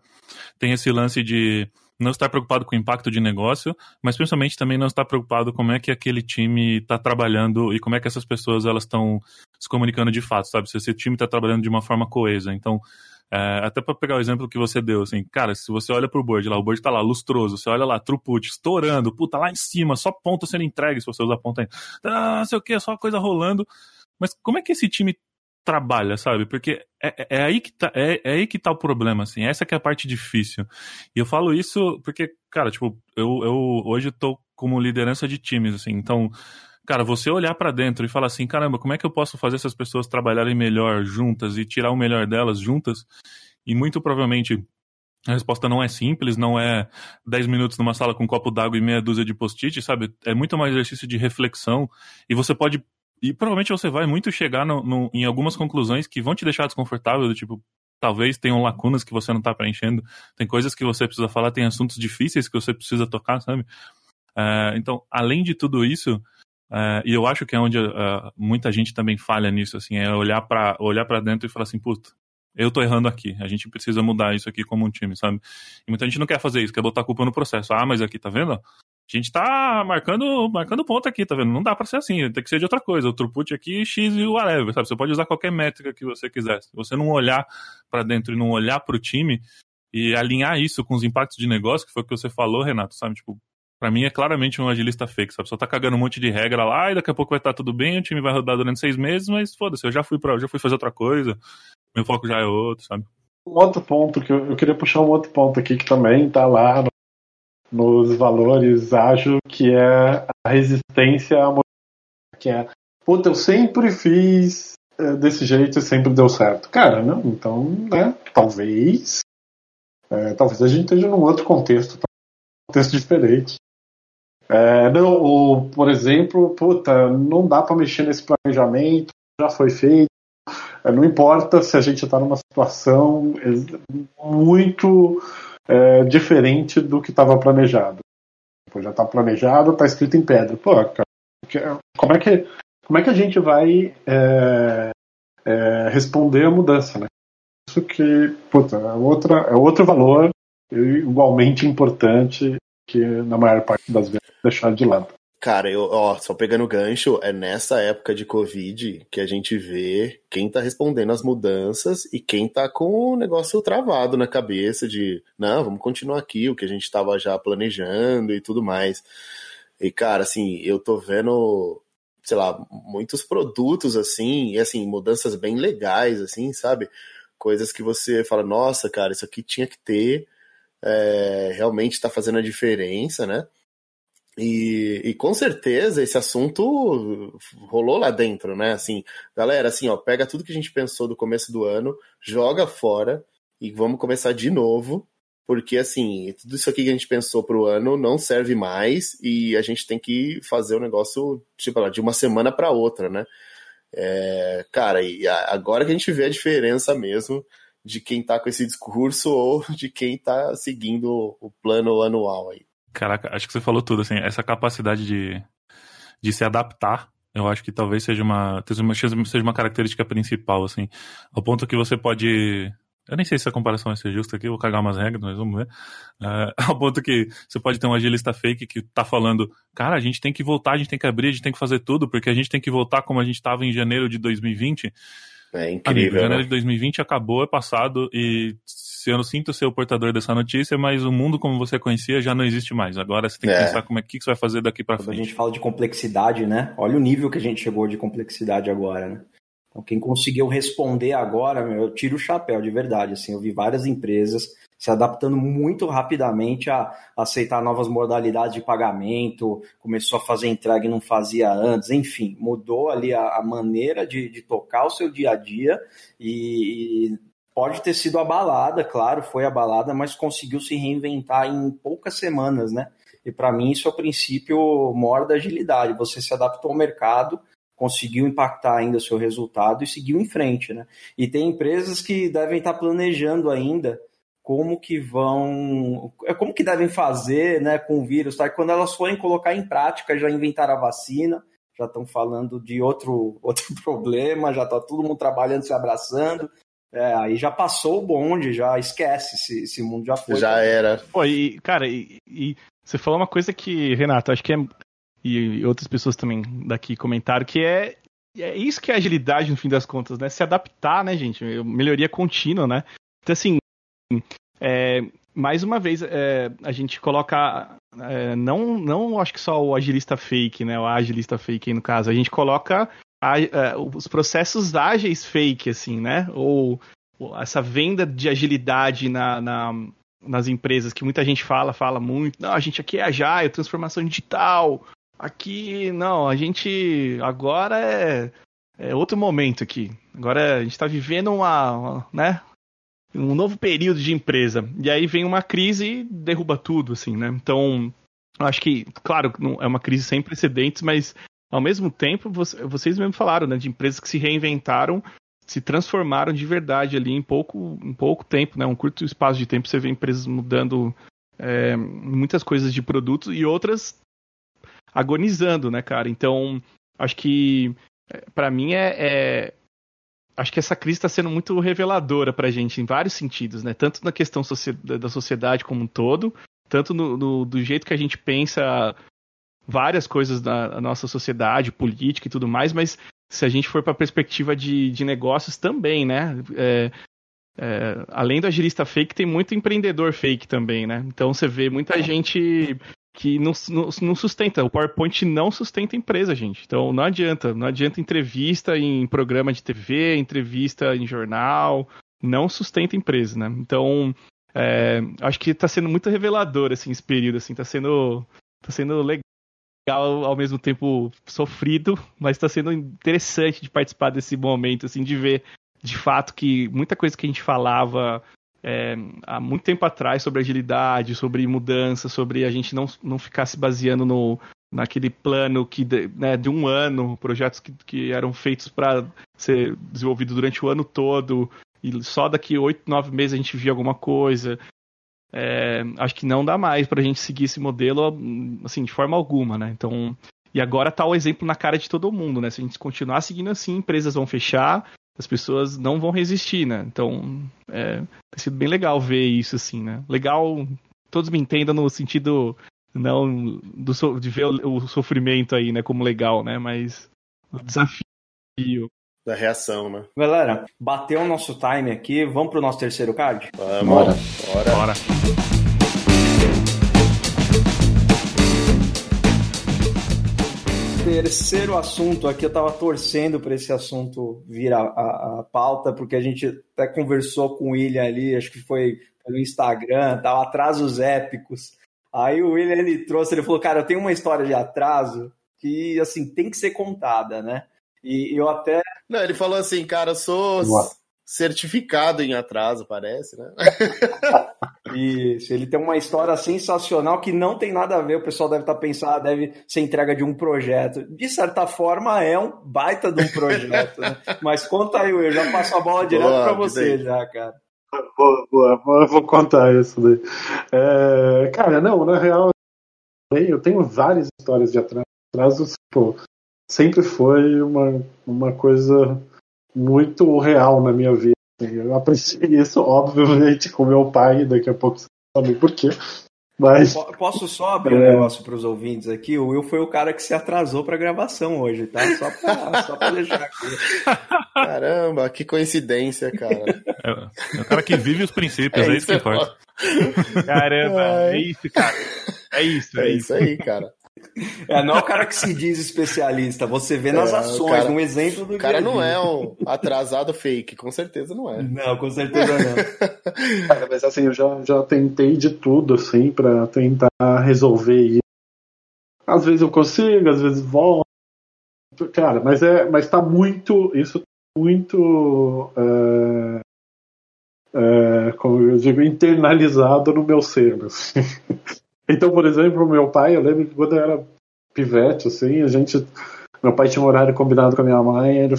tem esse lance de não estar preocupado com o impacto de negócio, mas principalmente também não estar preocupado como é que aquele time está trabalhando e como é que essas pessoas elas estão se comunicando de fato, sabe? Se esse time está trabalhando de uma forma coesa. Então, é, até para pegar o exemplo que você deu, assim, cara, se você olha pro board lá, o board tá lá lustroso, você olha lá, throughput, estourando, puta, lá em cima, só ponto sendo entregue, se você usar ponta aí, ah, não sei o que, só coisa rolando. Mas como é que esse time trabalha, sabe? Porque é, é, é aí que tá, é, é, aí que tá o problema, assim. Essa que é a parte difícil. E eu falo isso porque, cara, tipo, eu, eu hoje tô como liderança de times, assim. Então, cara, você olhar para dentro e falar assim, caramba, como é que eu posso fazer essas pessoas trabalharem melhor juntas e tirar o melhor delas juntas? E muito provavelmente a resposta não é simples, não é 10 minutos numa sala com um copo d'água e meia dúzia de post-it, sabe? É muito mais exercício de reflexão e você pode e provavelmente você vai muito chegar no, no, em algumas conclusões que vão te deixar desconfortável, do tipo, talvez tenham lacunas que você não está preenchendo, tem coisas que você precisa falar, tem assuntos difíceis que você precisa tocar, sabe? Uh, então, além de tudo isso, uh, e eu acho que é onde uh, muita gente também falha nisso, assim, é olhar para olhar para dentro e falar assim, puta, eu tô errando aqui, a gente precisa mudar isso aqui como um time, sabe? E muita gente não quer fazer isso, quer botar a culpa no processo. Ah, mas aqui, tá vendo? A gente tá marcando, marcando ponto aqui, tá vendo? Não dá para ser assim, tem que ser de outra coisa. O throughput aqui, X e o whatever, sabe? Você pode usar qualquer métrica que você quiser. Se você não olhar para dentro e não olhar para o time e alinhar isso com os impactos de negócio, que foi o que você falou, Renato, sabe? Tipo, Pra mim é claramente um agilista fake, sabe? Só tá cagando um monte de regra lá e daqui a pouco vai estar tá tudo bem, o time vai rodar durante seis meses, mas foda-se, eu já fui para, já fui fazer outra coisa, meu foco já é outro, sabe? Um outro ponto que eu, eu queria puxar um outro ponto aqui que também tá lá no nos valores ágil, que é a resistência à que é, puta, eu sempre fiz é, desse jeito e sempre deu certo. Cara, não, então, né, talvez, é, talvez a gente esteja num outro contexto, um contexto diferente. É, não, ou, por exemplo, puta, não dá para mexer nesse planejamento, já foi feito. É, não importa se a gente está numa situação muito é, diferente do que estava planejado. Pô, já está planejado, está escrito em pedra. Pô, como é que, como é que a gente vai é, é, responder a mudança, né? Isso que, puta, é, outra, é outro valor igualmente importante que na maior parte das vezes deixar de lado. Cara, eu, ó, só pegando gancho, é nessa época de Covid que a gente vê quem tá respondendo às mudanças e quem tá com o negócio travado na cabeça de, não, vamos continuar aqui, o que a gente tava já planejando e tudo mais. E, cara, assim, eu tô vendo, sei lá, muitos produtos, assim, e, assim, mudanças bem legais, assim, sabe? Coisas que você fala, nossa, cara, isso aqui tinha que ter, é, realmente tá fazendo a diferença, né? E, e, com certeza esse assunto rolou lá dentro, né? Assim, galera, assim, ó, pega tudo que a gente pensou do começo do ano, joga fora e vamos começar de novo, porque assim, tudo isso aqui que a gente pensou pro ano não serve mais e a gente tem que fazer o negócio, tipo, de uma semana para outra, né? É, cara, e agora que a gente vê a diferença mesmo de quem tá com esse discurso ou de quem tá seguindo o plano anual aí. Caraca, acho que você falou tudo, assim, essa capacidade de, de se adaptar, eu acho que talvez seja uma, seja uma característica principal, assim, ao ponto que você pode eu nem sei se a comparação vai ser justa aqui, vou cagar umas regras, mas vamos ver. Uh, ao ponto que você pode ter um agilista fake que tá falando, cara, a gente tem que voltar, a gente tem que abrir, a gente tem que fazer tudo, porque a gente tem que voltar como a gente estava em janeiro de 2020. É incrível. Amigo, janeiro né? de 2020 acabou, é passado, e eu não sinto ser o portador dessa notícia, mas o mundo como você conhecia já não existe mais. Agora você tem que é. pensar como é que você vai fazer daqui para frente. A gente fala de complexidade, né? Olha o nível que a gente chegou de complexidade agora, né? Então, quem conseguiu responder agora, meu, eu tiro o chapéu, de verdade. Assim, eu vi várias empresas se adaptando muito rapidamente a aceitar novas modalidades de pagamento, começou a fazer entrega e não fazia antes, enfim, mudou ali a, a maneira de, de, tocar o seu dia a dia e, e pode ter sido abalada, claro, foi abalada, mas conseguiu se reinventar em poucas semanas, né? E para mim isso é o princípio maior da agilidade. Você se adaptou ao mercado, conseguiu impactar ainda o seu resultado e seguiu em frente, né? E tem empresas que devem estar planejando ainda como que vão, é, como que devem fazer, né, com o vírus, tá? Quando elas forem colocar em prática, já inventaram a vacina, já estão falando de outro outro problema, já está todo mundo trabalhando, se abraçando, é, aí já passou o bonde, já esquece, esse, esse mundo já foi. Já era. Pô, e, cara, e, e, você falou uma coisa que, Renato, acho que é. E, outras pessoas também daqui comentaram, que é. É isso que é agilidade, no fim das contas, né? Se adaptar, né, gente? Melhoria contínua, né? Então, assim. É, mais uma vez, é, a gente coloca. É, não, não acho que só o agilista fake, né? O agilista fake aí no caso. A gente coloca a, a, os processos ágeis fake, assim, né? Ou, ou essa venda de agilidade na, na, nas empresas que muita gente fala, fala muito. Não, a gente aqui é agile, transformação digital. Aqui, não, a gente agora é, é outro momento aqui. Agora a gente está vivendo uma, uma, né, um novo período de empresa. E aí vem uma crise e derruba tudo, assim, né? Então, acho que, claro, é uma crise sem precedentes, mas ao mesmo tempo, vocês mesmo falaram, né, de empresas que se reinventaram, se transformaram de verdade ali em pouco, em pouco tempo, né? Um curto espaço de tempo você vê empresas mudando é, muitas coisas de produtos e outras agonizando, né, cara? Então, acho que é, para mim é, é, acho que essa crise está sendo muito reveladora para a gente em vários sentidos, né? Tanto na questão da sociedade como um todo, tanto no, no, do jeito que a gente pensa várias coisas da nossa sociedade, política e tudo mais, mas se a gente for para a perspectiva de, de negócios também, né? É, é, além do agilista fake, tem muito empreendedor fake também, né? Então você vê muita gente que não, não, não, sustenta. O PowerPoint não sustenta empresa, gente. Então não adianta. Não adianta entrevista em programa de TV, entrevista em jornal. Não sustenta empresa, né? Então, é, acho que está sendo muito revelador assim, esse período. Assim, tá sendo, tá sendo legal, ao mesmo tempo sofrido, mas está sendo interessante de participar desse momento, assim, de ver de fato que muita coisa que a gente falava é, há muito tempo atrás sobre agilidade, sobre mudança, sobre a gente não, não ficar se baseando no, naquele plano que né, de um ano, projetos que, que eram feitos para ser desenvolvido durante o ano todo, e só daqui oito, nove meses a gente via alguma coisa. É, acho que não dá mais para a gente seguir esse modelo assim, de forma alguma, né? Então, e agora tá o exemplo na cara de todo mundo, né? Se a gente continuar seguindo assim, empresas vão fechar, as pessoas não vão resistir, né? Então, é, tem sido bem legal ver isso, assim, né? Legal, todos me entendam no sentido não do, de ver o, o sofrimento aí, né, como legal, né? Mas o desafio. Da reação, né? Galera, bateu o nosso time aqui, vamos pro nosso terceiro card? Vamos. Bora. Bora. Bora. terceiro assunto aqui, eu estava torcendo para esse assunto vir a, a, a, pauta, porque a gente até conversou com o William ali, acho que foi pelo Instagram, tava atrasos épicos. Aí o William ele trouxe, ele falou, cara, eu tenho uma história de atraso que assim tem que ser contada, né? E eu até. Não, ele falou assim, cara, eu sou certificado em atraso, parece, né? Isso, ele tem uma história sensacional que não tem nada a ver, o pessoal deve estar tá pensando, ah, deve ser entrega de um projeto. De certa forma, é um baita de um projeto, né? Mas conta aí, eu já passo a bola direto para você, já, cara. Boa, boa, eu vou contar isso daí. É, cara, não, na real, eu tenho várias histórias de atraso, pô, sempre foi uma, uma coisa muito real na minha vida. Eu apreciei isso, obviamente, com meu pai, daqui a pouco você sabe por quê. Mas... Posso só abrir um é... negócio para os ouvintes aqui? O Will foi o cara que se atrasou para a gravação hoje, tá? Só para só deixar aqui. Caramba, que coincidência, cara. É, é o cara que vive os princípios, é, é isso que importa. Caramba, é isso, cara. É isso, é, é isso aí, cara. É, não é o cara que se diz especialista, você vê nas é, ações, cara, no exemplo do O cara não é um atrasado fake, com certeza não é. Não, com certeza não. Cara, mas assim, eu já, já tentei de tudo, assim, pra tentar resolver isso. Às vezes eu consigo, às vezes volto. Cara, mas é, mas tá muito, isso tá muito, é, é, como eu digo, internalizado no meu ser, assim. Então, por exemplo, meu pai, eu lembro que quando eu era pivete, assim, a gente. Meu pai tinha um horário combinado com a minha mãe, ele,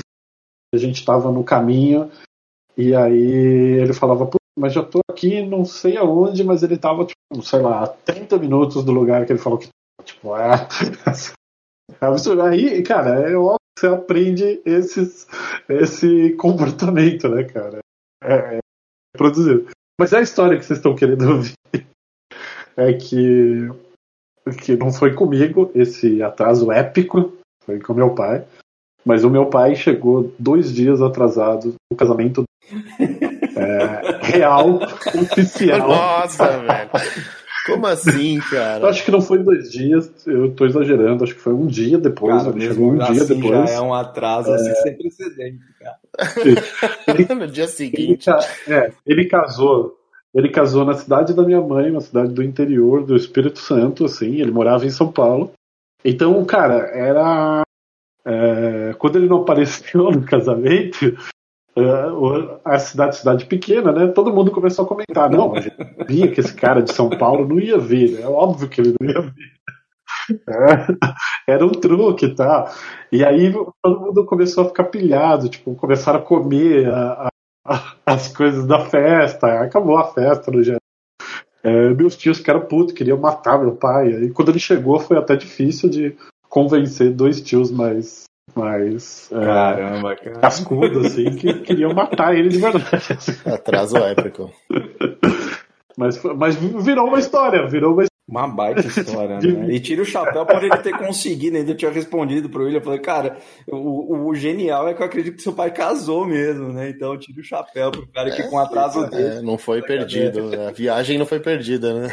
a gente estava no caminho, e aí ele falava, mas já tô aqui, não sei aonde, mas ele tava, tipo, sei lá, 30 minutos do lugar que ele falou que tipo, é. Aí, cara, é óbvio que você aprende esses, esse comportamento, né, cara? É, é produzido. Mas é a história que vocês estão querendo ouvir é que, que não foi comigo esse atraso épico, foi com meu pai. Mas o meu pai chegou dois dias atrasado no casamento é, real, oficial. Nossa, velho. Como assim, cara? Eu acho que não foi dois dias, eu tô exagerando, acho que foi um dia depois. Cara, ele chegou um assim dia depois. Já é um atraso assim, sem precedente, cara. no dia Ele, seguinte. ca- é, ele casou. Ele casou na cidade da minha mãe, uma cidade do interior do Espírito Santo, assim. Ele morava em São Paulo. Então, cara, era. é, quando ele não apareceu no casamento, é, a cidade, cidade pequena, né? Todo mundo começou a comentar: não, a gente via que esse cara de São Paulo não ia vir, né? É óbvio que ele não ia vir. É, era um truque tal. E aí todo mundo começou a ficar pilhado, tipo, começaram a comer a- as coisas da festa, acabou a festa no geral. É, meus tios ficaram putos, queriam matar meu pai. E quando ele chegou foi até difícil de convencer dois tios mais, mais é, Caramba, cara. cascudos, assim, que queriam matar ele de verdade. Atraso épico. Mas, mas virou uma história, virou uma Uma baita história, né? E tira o chapéu por ele ter conseguido, ainda tinha respondido pro William. Eu falei, cara, o, o genial é que eu acredito que seu pai casou mesmo, né? Então tira o chapéu pro cara que com atraso dele. É, não foi perdido. A viagem não foi perdida, né?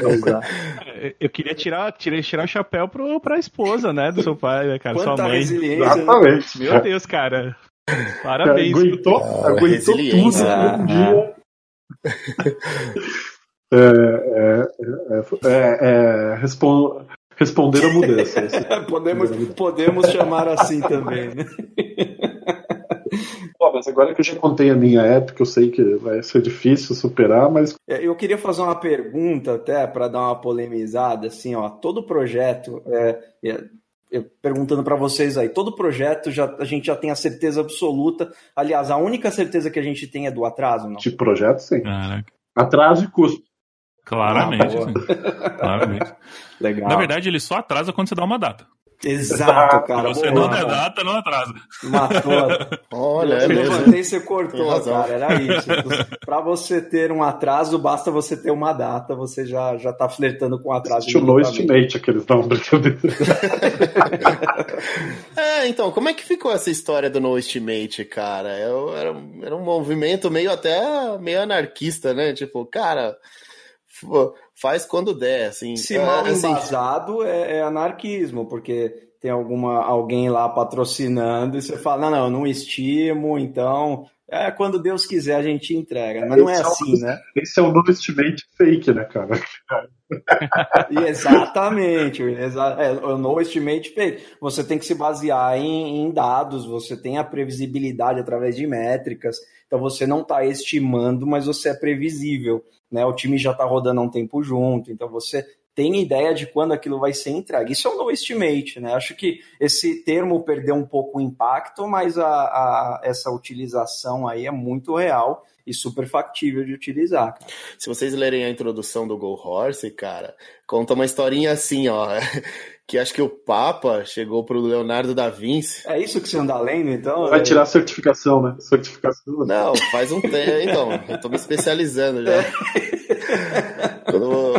Eu queria tirar, tirar, tirar o chapéu pro, pra esposa, né, do seu pai, né, cara? Quanta Sua mãe. resiliência. né? Exatamente. Meu Deus, cara. Parabéns. aguentou, Cara, aguentou resiliência. tudo Ah, um dia. É, é, é, é, respon- responder a mudança. podemos, podemos chamar assim também, né? Pô, mas agora que eu já contei a minha época, eu sei que vai ser difícil superar, mas Eu queria fazer uma pergunta até para dar uma polemizada, assim, ó, todo projeto, é, é, eu perguntando para vocês aí, todo projeto já, a gente já tem a certeza absoluta, aliás, a única certeza que a gente tem é do atraso, não? de projeto, sim. Caraca. Atraso e custo. Claramente, Ah, sim. Claramente. Legal. Na verdade, ele só atrasa quando você dá uma data. Exato, cara. Se você boa, não der data, não atrasa. Matou. Olha, é eu mesmo. levantei e você cortou, cara. Era isso. Para você ter um atraso, basta você ter uma data. Você já, já tá flertando com atraso. Existe o no imediatamente. estimate, aqueles não, brincadeira. É, então, como é que ficou essa história do No Estimate, cara? Eu, era, era um movimento meio até meio anarquista, né? Tipo, cara, faz quando der, assim. Se É, mal assim, embasado é, é anarquismo, porque tem alguma, alguém lá patrocinando e você fala, não, não, eu não estimo, então é quando Deus quiser a gente entrega. Mas não é é assim, né? Esse é o no estimate fake, né, cara? Exatamente, exa é, o no estimate fake. Você tem que se basear em, em dados, você tem a previsibilidade através de métricas, então você não está estimando, mas você é previsível, né? O time já está rodando há um tempo junto, então você tem ideia de quando aquilo vai ser entregue. Isso é o no estimate, né? Acho que esse termo perdeu um pouco o impacto, mas a, a- essa utilização aí é muito real e super factível de utilizar. cara. se vocês lerem a introdução do Go Horse, cara, conta uma historinha assim, ó. Que acho que o Papa chegou pro Leonardo da Vinci. É isso que você anda lendo, então? Vai tirar a certificação, né? Certificação. Não, faz um tempo. Então, eu tô me especializando já. Quando,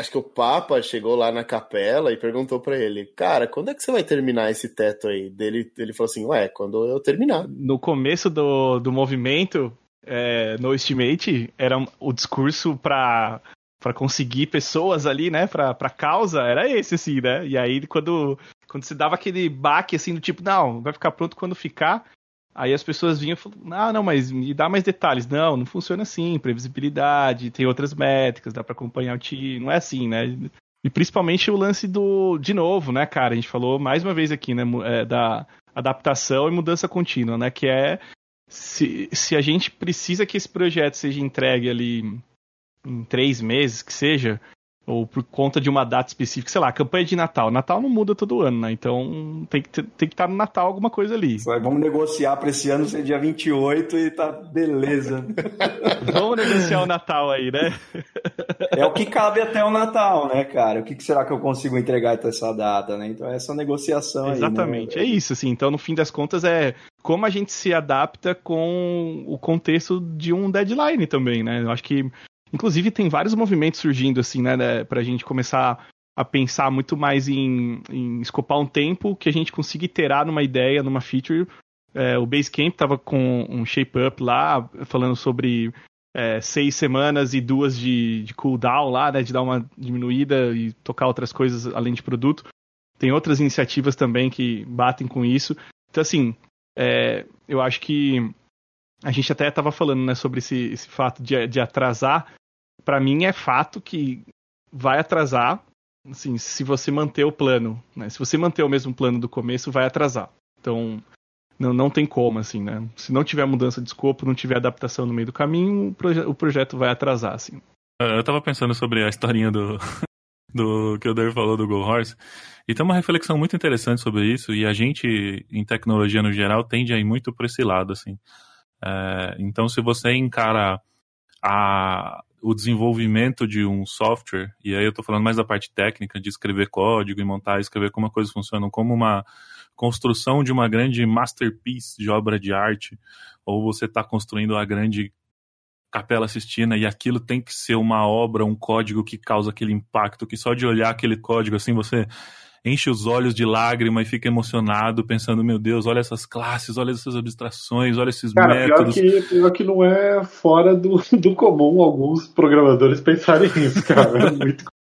acho que o Papa chegou lá na capela e perguntou pra ele, cara, quando é que você vai terminar esse teto aí? Dele, ele falou assim, ué, quando eu terminar. No começo do, do movimento, é, no Estimate, era o discurso pra, pra conseguir pessoas ali, né, pra, pra causa, era esse, assim, né? E aí, quando, quando se dava aquele baque, assim, do tipo, não, vai ficar pronto quando ficar, aí as pessoas vinham e falavam, ah, não, mas me dá mais detalhes. Não, não funciona assim, previsibilidade, tem outras métricas, dá pra acompanhar o time, não é assim, né? E principalmente o lance do, de novo, né, cara, a gente falou mais uma vez aqui, né, é, da adaptação e mudança contínua, né, que é se, se a gente precisa que esse projeto seja entregue ali em três meses, que seja, ou por conta de uma data específica, sei lá, campanha de Natal. Natal não muda todo ano, né? Então tem que, ter- tem que estar no Natal alguma coisa ali. Vai, Vamos negociar para esse ano ser dia 28 e tá beleza. Vamos negociar o Natal aí, né? É o que cabe até o Natal, né, cara? O que, será que eu consigo entregar até essa data, né? Então é essa negociação aí. Exatamente, né? é isso, assim. Então, no fim das contas, é como a gente se adapta com o contexto de um deadline também, né? Eu acho que, inclusive, tem vários movimentos surgindo, assim, né, né pra gente começar a pensar muito mais em, em escopar um tempo que a gente consiga iterar numa ideia, numa feature. É, o Basecamp tava com um shape-up lá, falando sobre é, seis semanas e duas de, de cooldown lá, né, de dar uma diminuída e tocar outras coisas além de produto. Tem outras iniciativas também que batem com isso. Então, assim, é, eu acho que a gente até estava falando né, sobre esse, esse fato de, de atrasar. Para mim, é fato que vai atrasar, assim, se você manter o plano. Né? Se você manter o mesmo plano do começo, vai atrasar. Então, não, não tem como, assim, né? Se não tiver mudança de escopo, não tiver adaptação no meio do caminho, o, proje o projeto vai atrasar, assim. É, eu tava pensando sobre a historinha do, do que o Dave falou do Go Horse, e tem uma reflexão muito interessante sobre isso, e a gente, em tecnologia no geral, tende a ir muito para esse lado, assim. É, então, se você encara a, o desenvolvimento de um software, e aí eu estou falando mais da parte técnica, de escrever código e montar escrever como as coisas funcionam, como uma construção de uma grande masterpiece de obra de arte, ou você está construindo a grande Capela Sistina e aquilo tem que ser uma obra, um código que causa aquele impacto, que só de olhar aquele código assim você enche os olhos de lágrima e fica emocionado, pensando, meu Deus, olha essas classes, olha essas abstrações, olha esses Cara, métodos. Pior que, pior que não é fora do, do comum alguns programadores pensarem isso, cara. É muito...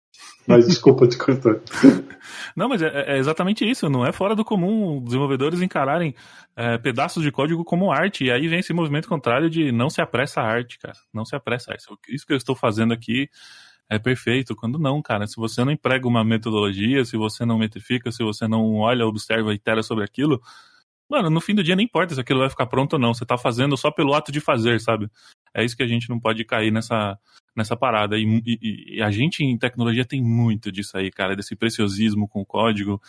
Mas desculpa te cortar. Não, mas é, é, exatamente isso. Não é fora do comum desenvolvedores encararem é, pedaços de código como arte. E aí vem esse movimento contrário de não se apressa a arte, cara. Não se apressa a isso. Isso que eu estou fazendo aqui é perfeito. Quando não, cara, se você não emprega uma metodologia, se você não metrifica, se você não olha, observa e itera sobre aquilo, mano, no fim do dia nem importa se aquilo vai ficar pronto ou não. Você tá fazendo só pelo ato de fazer, sabe? É isso que a gente não pode cair nessa, nessa parada. E, e, e a gente em tecnologia tem muito disso aí, cara, desse preciosismo com o código.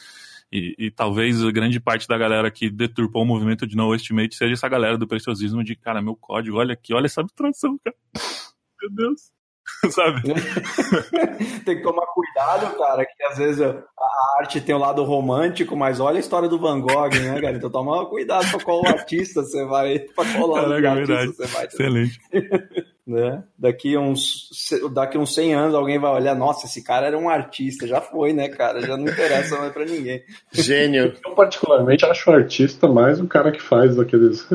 E, e, talvez a grande parte da galera que deturpou o movimento de no estimate seja essa galera do preciosismo de, cara, meu código, olha aqui, olha essa abstração, cara. Meu Deus. sabe? tem que tomar cuidado, cara, que às vezes a arte tem o um lado romântico, mas olha a história do Van Gogh, né, cara? Então toma cuidado pra qual artista você vai, pra qual lado Caraca, verdade. você vai. Excelente. né? Daqui uns, daqui uns 100 anos alguém vai olhar, nossa, esse cara era um artista, já foi, né, cara? Já não interessa mais pra ninguém. Gênio. Eu particularmente acho o artista mais o cara que faz aqueles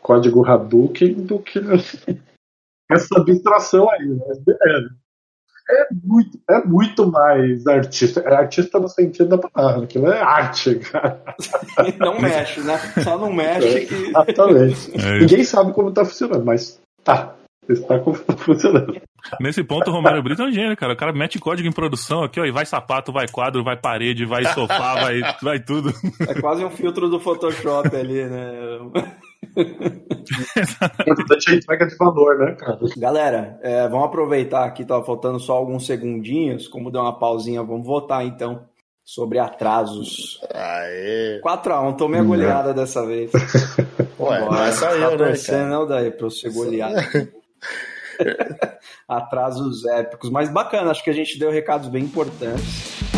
código Hadouken do que essa abstração aí, né? É, é, muito, é muito mais artista. É artista no sentido da palavra, aquilo é arte, cara. Não mexe, né? Só não mexe é, que. Exatamente. É Ninguém sabe como tá funcionando, mas tá. Está funcionando. Nesse ponto, o Romero Brito é um gênio, cara. O cara mete código em produção aqui, ó, e vai sapato, vai quadro, vai parede, vai sofá, vai, vai tudo. É quase um filtro do Photoshop ali, né? importante é a entrega de valor, né, cara? Galera, é, vamos aproveitar aqui, tava faltando só alguns segundinhos. Como deu uma pausinha, vamos votar então sobre atrasos. Aê. 4x1, tomei a goleada dessa vez. Ué, não é só eu, tá né, cara? Não, daí, pra eu ser goleado. Atrasos épicos, mas bacana, acho que a gente deu recados bem importantes.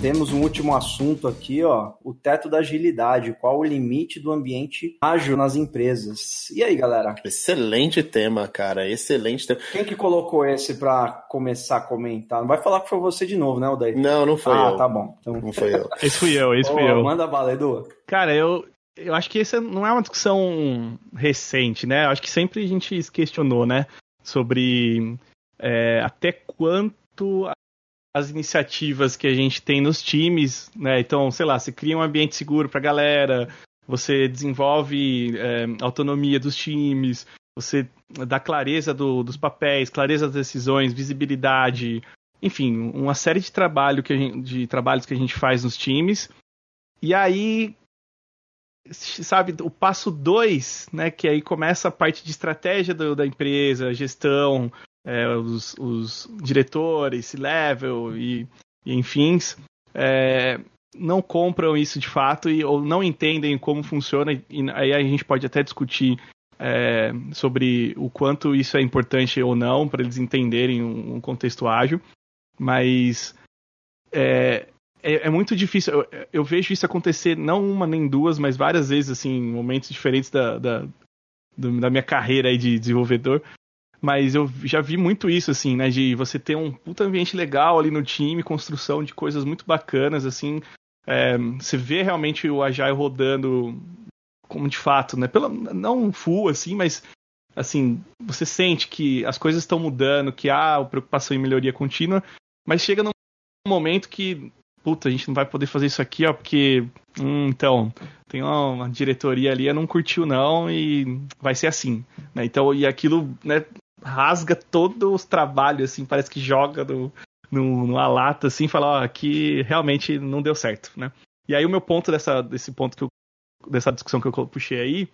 Temos um último assunto aqui, ó, o teto da agilidade. Qual o limite do ambiente ágil nas empresas? E aí, galera? Excelente tema, cara. Excelente tema. Quem que colocou esse para começar a comentar? Não vai falar que foi você de novo, né, Odair? Não, não foi ah, eu. Ah, tá bom. Então... Não foi eu. esse fui eu, esse oh, fui eu. Manda bala, Edu. Cara, eu, eu acho que essa não é uma discussão recente, né? Eu acho que sempre a gente se questionou, né? Sobre é, até quanto as iniciativas que a gente tem nos times, né? Então, sei lá, você cria um ambiente seguro para a galera, você desenvolve é, autonomia dos times, você dá clareza do, dos papéis, clareza das decisões, visibilidade, enfim, uma série de trabalho que gente, de trabalhos que a gente faz nos times. E aí, sabe, o passo dois, né, que aí começa a parte de estratégia do, da empresa, gestão, é, os, os, diretores, level e, e enfim, é, não compram isso de fato e, ou não entendem como funciona, e aí a gente pode até discutir é, sobre o quanto isso é importante ou não para eles entenderem um, um, contexto ágil, mas é, é, é muito difícil. Eu, eu, vejo isso acontecer não uma nem duas, mas várias vezes assim, em momentos diferentes da, da, da minha carreira de desenvolvedor, mas eu já vi muito isso, assim, né? De você ter um puta ambiente legal ali no time, construção de coisas muito bacanas, assim. é, você vê realmente o Agile rodando como de fato, né? Pelo, não full assim, mas assim, você sente que as coisas estão mudando, que há preocupação em melhoria contínua, mas chega num momento que, puta, a gente não vai poder fazer isso aqui, ó, porque, hum, então, tem uma, uma diretoria ali, não curtiu não e vai ser assim, né? Então, e aquilo, né, rasga todos os trabalhos, assim, parece que joga no, no, numa lata, assim, fala, ó, aqui realmente não deu certo, né? E aí o meu ponto dessa, desse ponto que eu, dessa discussão que eu puxei aí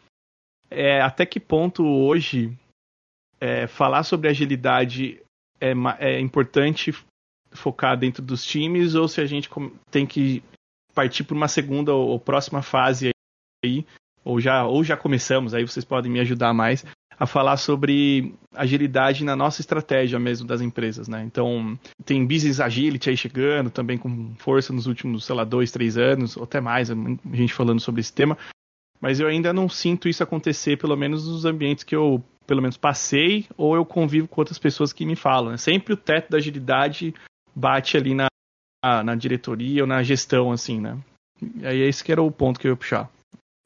é até que ponto hoje é, falar sobre agilidade é, é, importante focar dentro dos times ou se a gente tem que partir para uma segunda ou, ou próxima fase aí ou já ou já começamos aí vocês podem me ajudar mais a falar sobre agilidade na nossa estratégia mesmo das empresas, né? Então, tem Business Agility aí chegando também com força nos últimos, sei lá, dois, três anos, ou até mais, a gente falando sobre esse tema. Mas eu ainda não sinto isso acontecer, pelo menos nos ambientes que eu, pelo menos, passei, ou eu convivo com outras pessoas que me falam. Né? Sempre o teto da agilidade bate ali na, na diretoria ou na gestão, assim, né? E aí esse que era o ponto que eu ia puxar.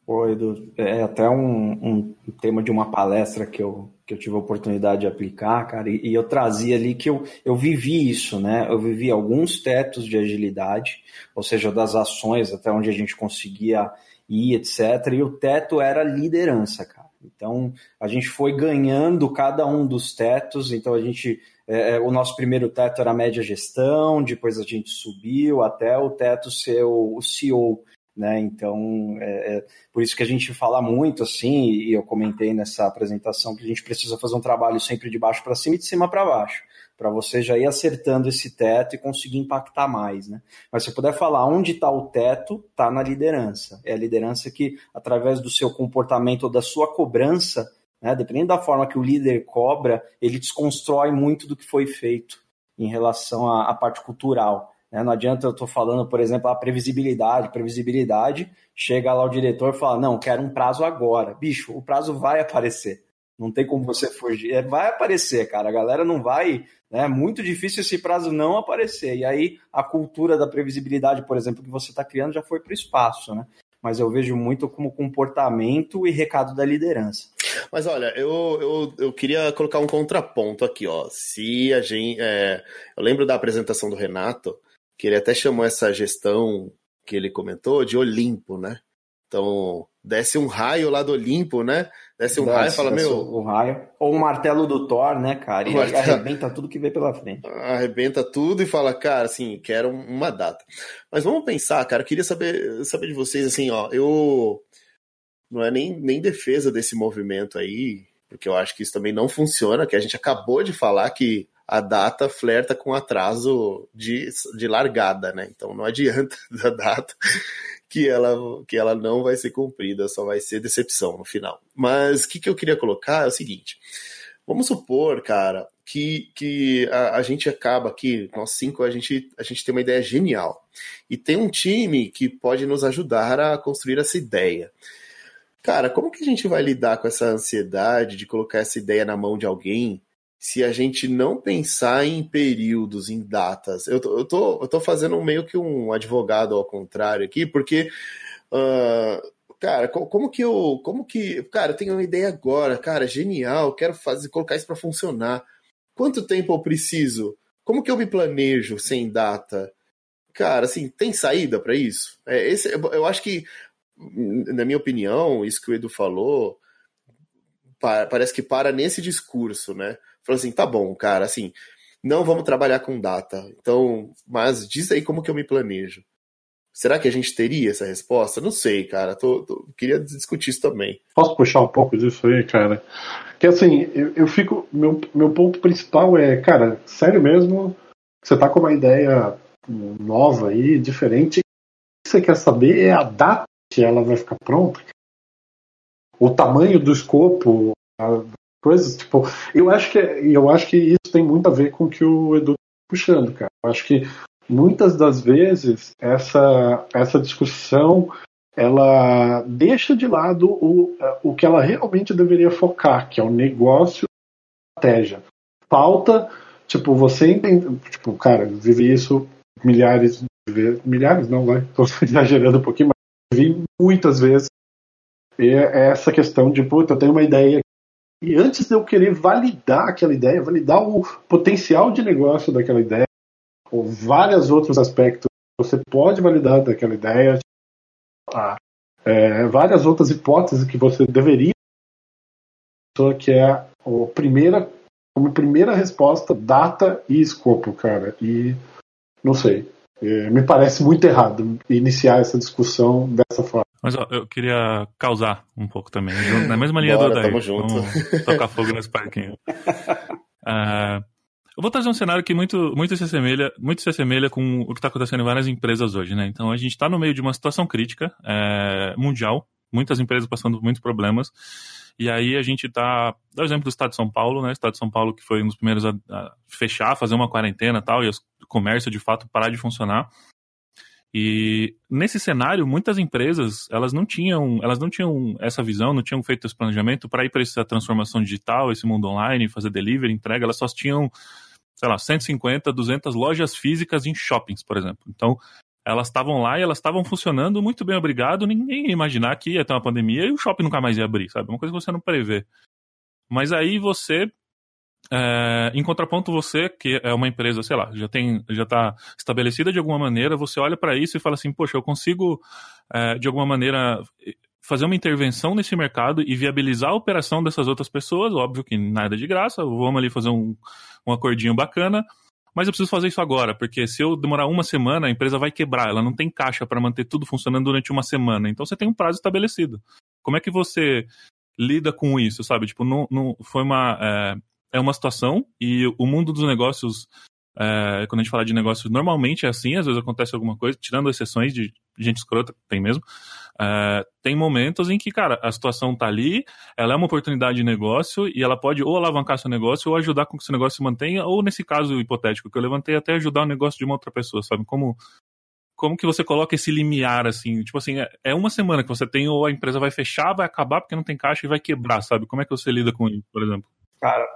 Oi, Edu. É até um, um, tema de uma palestra que eu, que eu tive a oportunidade de aplicar, cara, e, e, eu trazia ali que eu, eu vivi isso, né? Eu vivi alguns tetos de agilidade, ou seja, das ações até onde a gente conseguia ir, etc. E o teto era liderança, cara. Então a gente foi ganhando cada um dos tetos, então a gente. É, é o nosso primeiro teto era média gestão, depois a gente subiu até o teto ser o CEO. Né? Então, é, é, por isso que a gente fala muito assim, e eu comentei nessa apresentação que a gente precisa fazer um trabalho sempre de baixo para cima e de cima para baixo, para você já ir acertando esse teto e conseguir impactar mais, né? Mas se puder falar onde está o teto, está na liderança. É a liderança que, através do seu comportamento ou da sua cobrança, né, dependendo da forma que o líder cobra, ele desconstrói muito do que foi feito em relação à, à parte cultural. Né? Não adianta eu estou falando, por exemplo, a previsibilidade, previsibilidade, chega lá o diretor e fala, não, quero um prazo agora. Bicho, o prazo vai aparecer. Não tem como você fugir. É, vai aparecer, cara. A galera não vai. Né? É muito difícil esse prazo não aparecer. E aí a cultura da previsibilidade, por exemplo, que você está criando já foi para o espaço, né? Mas eu vejo muito como comportamento e recado da liderança. Mas olha, eu, eu, eu queria colocar um contraponto aqui, ó. Se a gente. É, eu lembro da apresentação do Renato, que ele até chamou essa gestão que ele comentou de Olimpo, né? Então, desce um raio lá do Olimpo, né? Desce um raio e fala, meu. Um raio. Ou um martelo do Thor, né, cara? E martelo... arrebenta tudo que vem pela frente. Arrebenta tudo e fala, cara, assim, quero uma data. Mas vamos pensar, cara, eu queria saber, saber de vocês, assim, ó, eu. Não é nem, nem defesa desse movimento aí, porque eu acho que isso também não funciona, que a gente acabou de falar que a data flerta com atraso de, de largada, né? Então não adianta da data que ela, que ela não vai ser cumprida, só vai ser decepção no final. Mas o que, que eu queria colocar é o seguinte: vamos supor, cara, que, que a, a, gente acaba aqui, nós cinco, a gente, a gente tem uma ideia genial. E tem um time que pode nos ajudar a construir essa ideia. Cara, como que a gente vai lidar com essa ansiedade de colocar essa ideia na mão de alguém se a gente não pensar em períodos, em datas. Eu tô, eu tô, eu tô fazendo meio que um advogado ao contrário aqui, porque. Uh, cara, como que eu. Como que. Cara, eu tenho uma ideia agora, cara, genial, quero fazer, colocar isso para funcionar. Quanto tempo eu preciso? Como que eu me planejo sem data? Cara, assim, tem saída para isso? É, esse, eu acho que, na minha opinião, isso que o Edu falou, parece que para nesse discurso, né? Falou assim, tá bom, cara, assim, não vamos trabalhar com data. Então, mas diz aí como que eu me planejo. Será que a gente teria essa resposta? Não sei, cara. Tô, tô, queria discutir isso também. Posso puxar um pouco disso aí, cara? Que assim, eu, eu fico. Meu, meu ponto principal é, cara, sério mesmo, você tá com uma ideia nova aí, diferente. O que você quer saber é a data que ela vai ficar pronta. O tamanho do escopo, coisas, tipo, eu acho que eu acho que isso tem muito a ver com o que o Edu tá puxando, cara. Eu acho que muitas das vezes essa essa discussão ela deixa de lado o, o que ela realmente deveria focar, que é o negócio estratégia. Falta, tipo, você entende, tipo, cara, vive isso milhares milhares não, vai, estou exagerando um pouquinho, mas vi muitas vezes é essa questão de, puta, eu tenho uma ideia e antes de eu querer validar aquela ideia, validar o potencial de negócio daquela ideia, ou vários outros aspectos você pode validar daquela ideia, é, várias outras hipóteses que você deveria, que é a primeira, como primeira resposta, data e escopo, cara. E não sei, é, me parece muito errado iniciar essa discussão dessa forma. Mas ó, eu queria causar um pouco também, na mesma linha Bora, do Odair. Tamo junto. Vamos tocar fogo nesse parquinho. Uh, eu vou trazer um cenário que muito, muito, se, assemelha, muito se assemelha com o que está acontecendo em várias empresas hoje, né? Então a gente está no meio de uma situação crítica é, mundial, muitas empresas passando por muitos problemas. E aí a gente está, dá o exemplo do Estado de São Paulo, né? O Estado de São Paulo que foi um dos primeiros a, a fechar, fazer uma quarentena e tal, e o comércio de fato parar de funcionar. E nesse cenário, muitas empresas, elas não tinham, elas não tinham essa visão, não tinham feito esse planejamento para ir para essa transformação digital, esse mundo online, fazer delivery, entrega, elas só tinham, sei lá, 150, 200 lojas físicas em shoppings, por exemplo. Então, elas estavam lá e elas estavam funcionando muito bem, obrigado. Ninguém ia imaginar que ia ter uma pandemia e o shopping nunca mais ia abrir, sabe? Uma coisa que você não prevê. Mas aí você é, em contraponto, você, que é uma empresa, sei lá, já tem, já está estabelecida de alguma maneira, você olha para isso e fala assim, poxa, eu consigo, é, de alguma maneira, fazer uma intervenção nesse mercado e viabilizar a operação dessas outras pessoas, óbvio que nada de graça, vamos ali fazer um, um acordinho bacana, mas eu preciso fazer isso agora, porque se eu demorar uma semana, a empresa vai quebrar, ela não tem caixa para manter tudo funcionando durante uma semana, então você tem um prazo estabelecido. Como é que você lida com isso, sabe? Tipo, não, não foi uma... É, é uma situação e o mundo dos negócios, é, quando a gente fala de negócios, normalmente é assim, às vezes acontece alguma coisa, tirando exceções de gente escrota, tem mesmo, é, tem momentos em que, cara, a situação tá ali, ela é uma oportunidade de negócio e ela pode ou alavancar seu negócio ou ajudar com que seu negócio se mantenha, ou nesse caso hipotético que eu levantei, até ajudar o negócio de uma outra pessoa, sabe? Como como que você coloca esse limiar, assim? Tipo assim, é, é uma semana que você tem, ou a empresa vai fechar, vai acabar porque não tem caixa e vai quebrar, sabe? Como é que você lida com isso, por exemplo? Cara,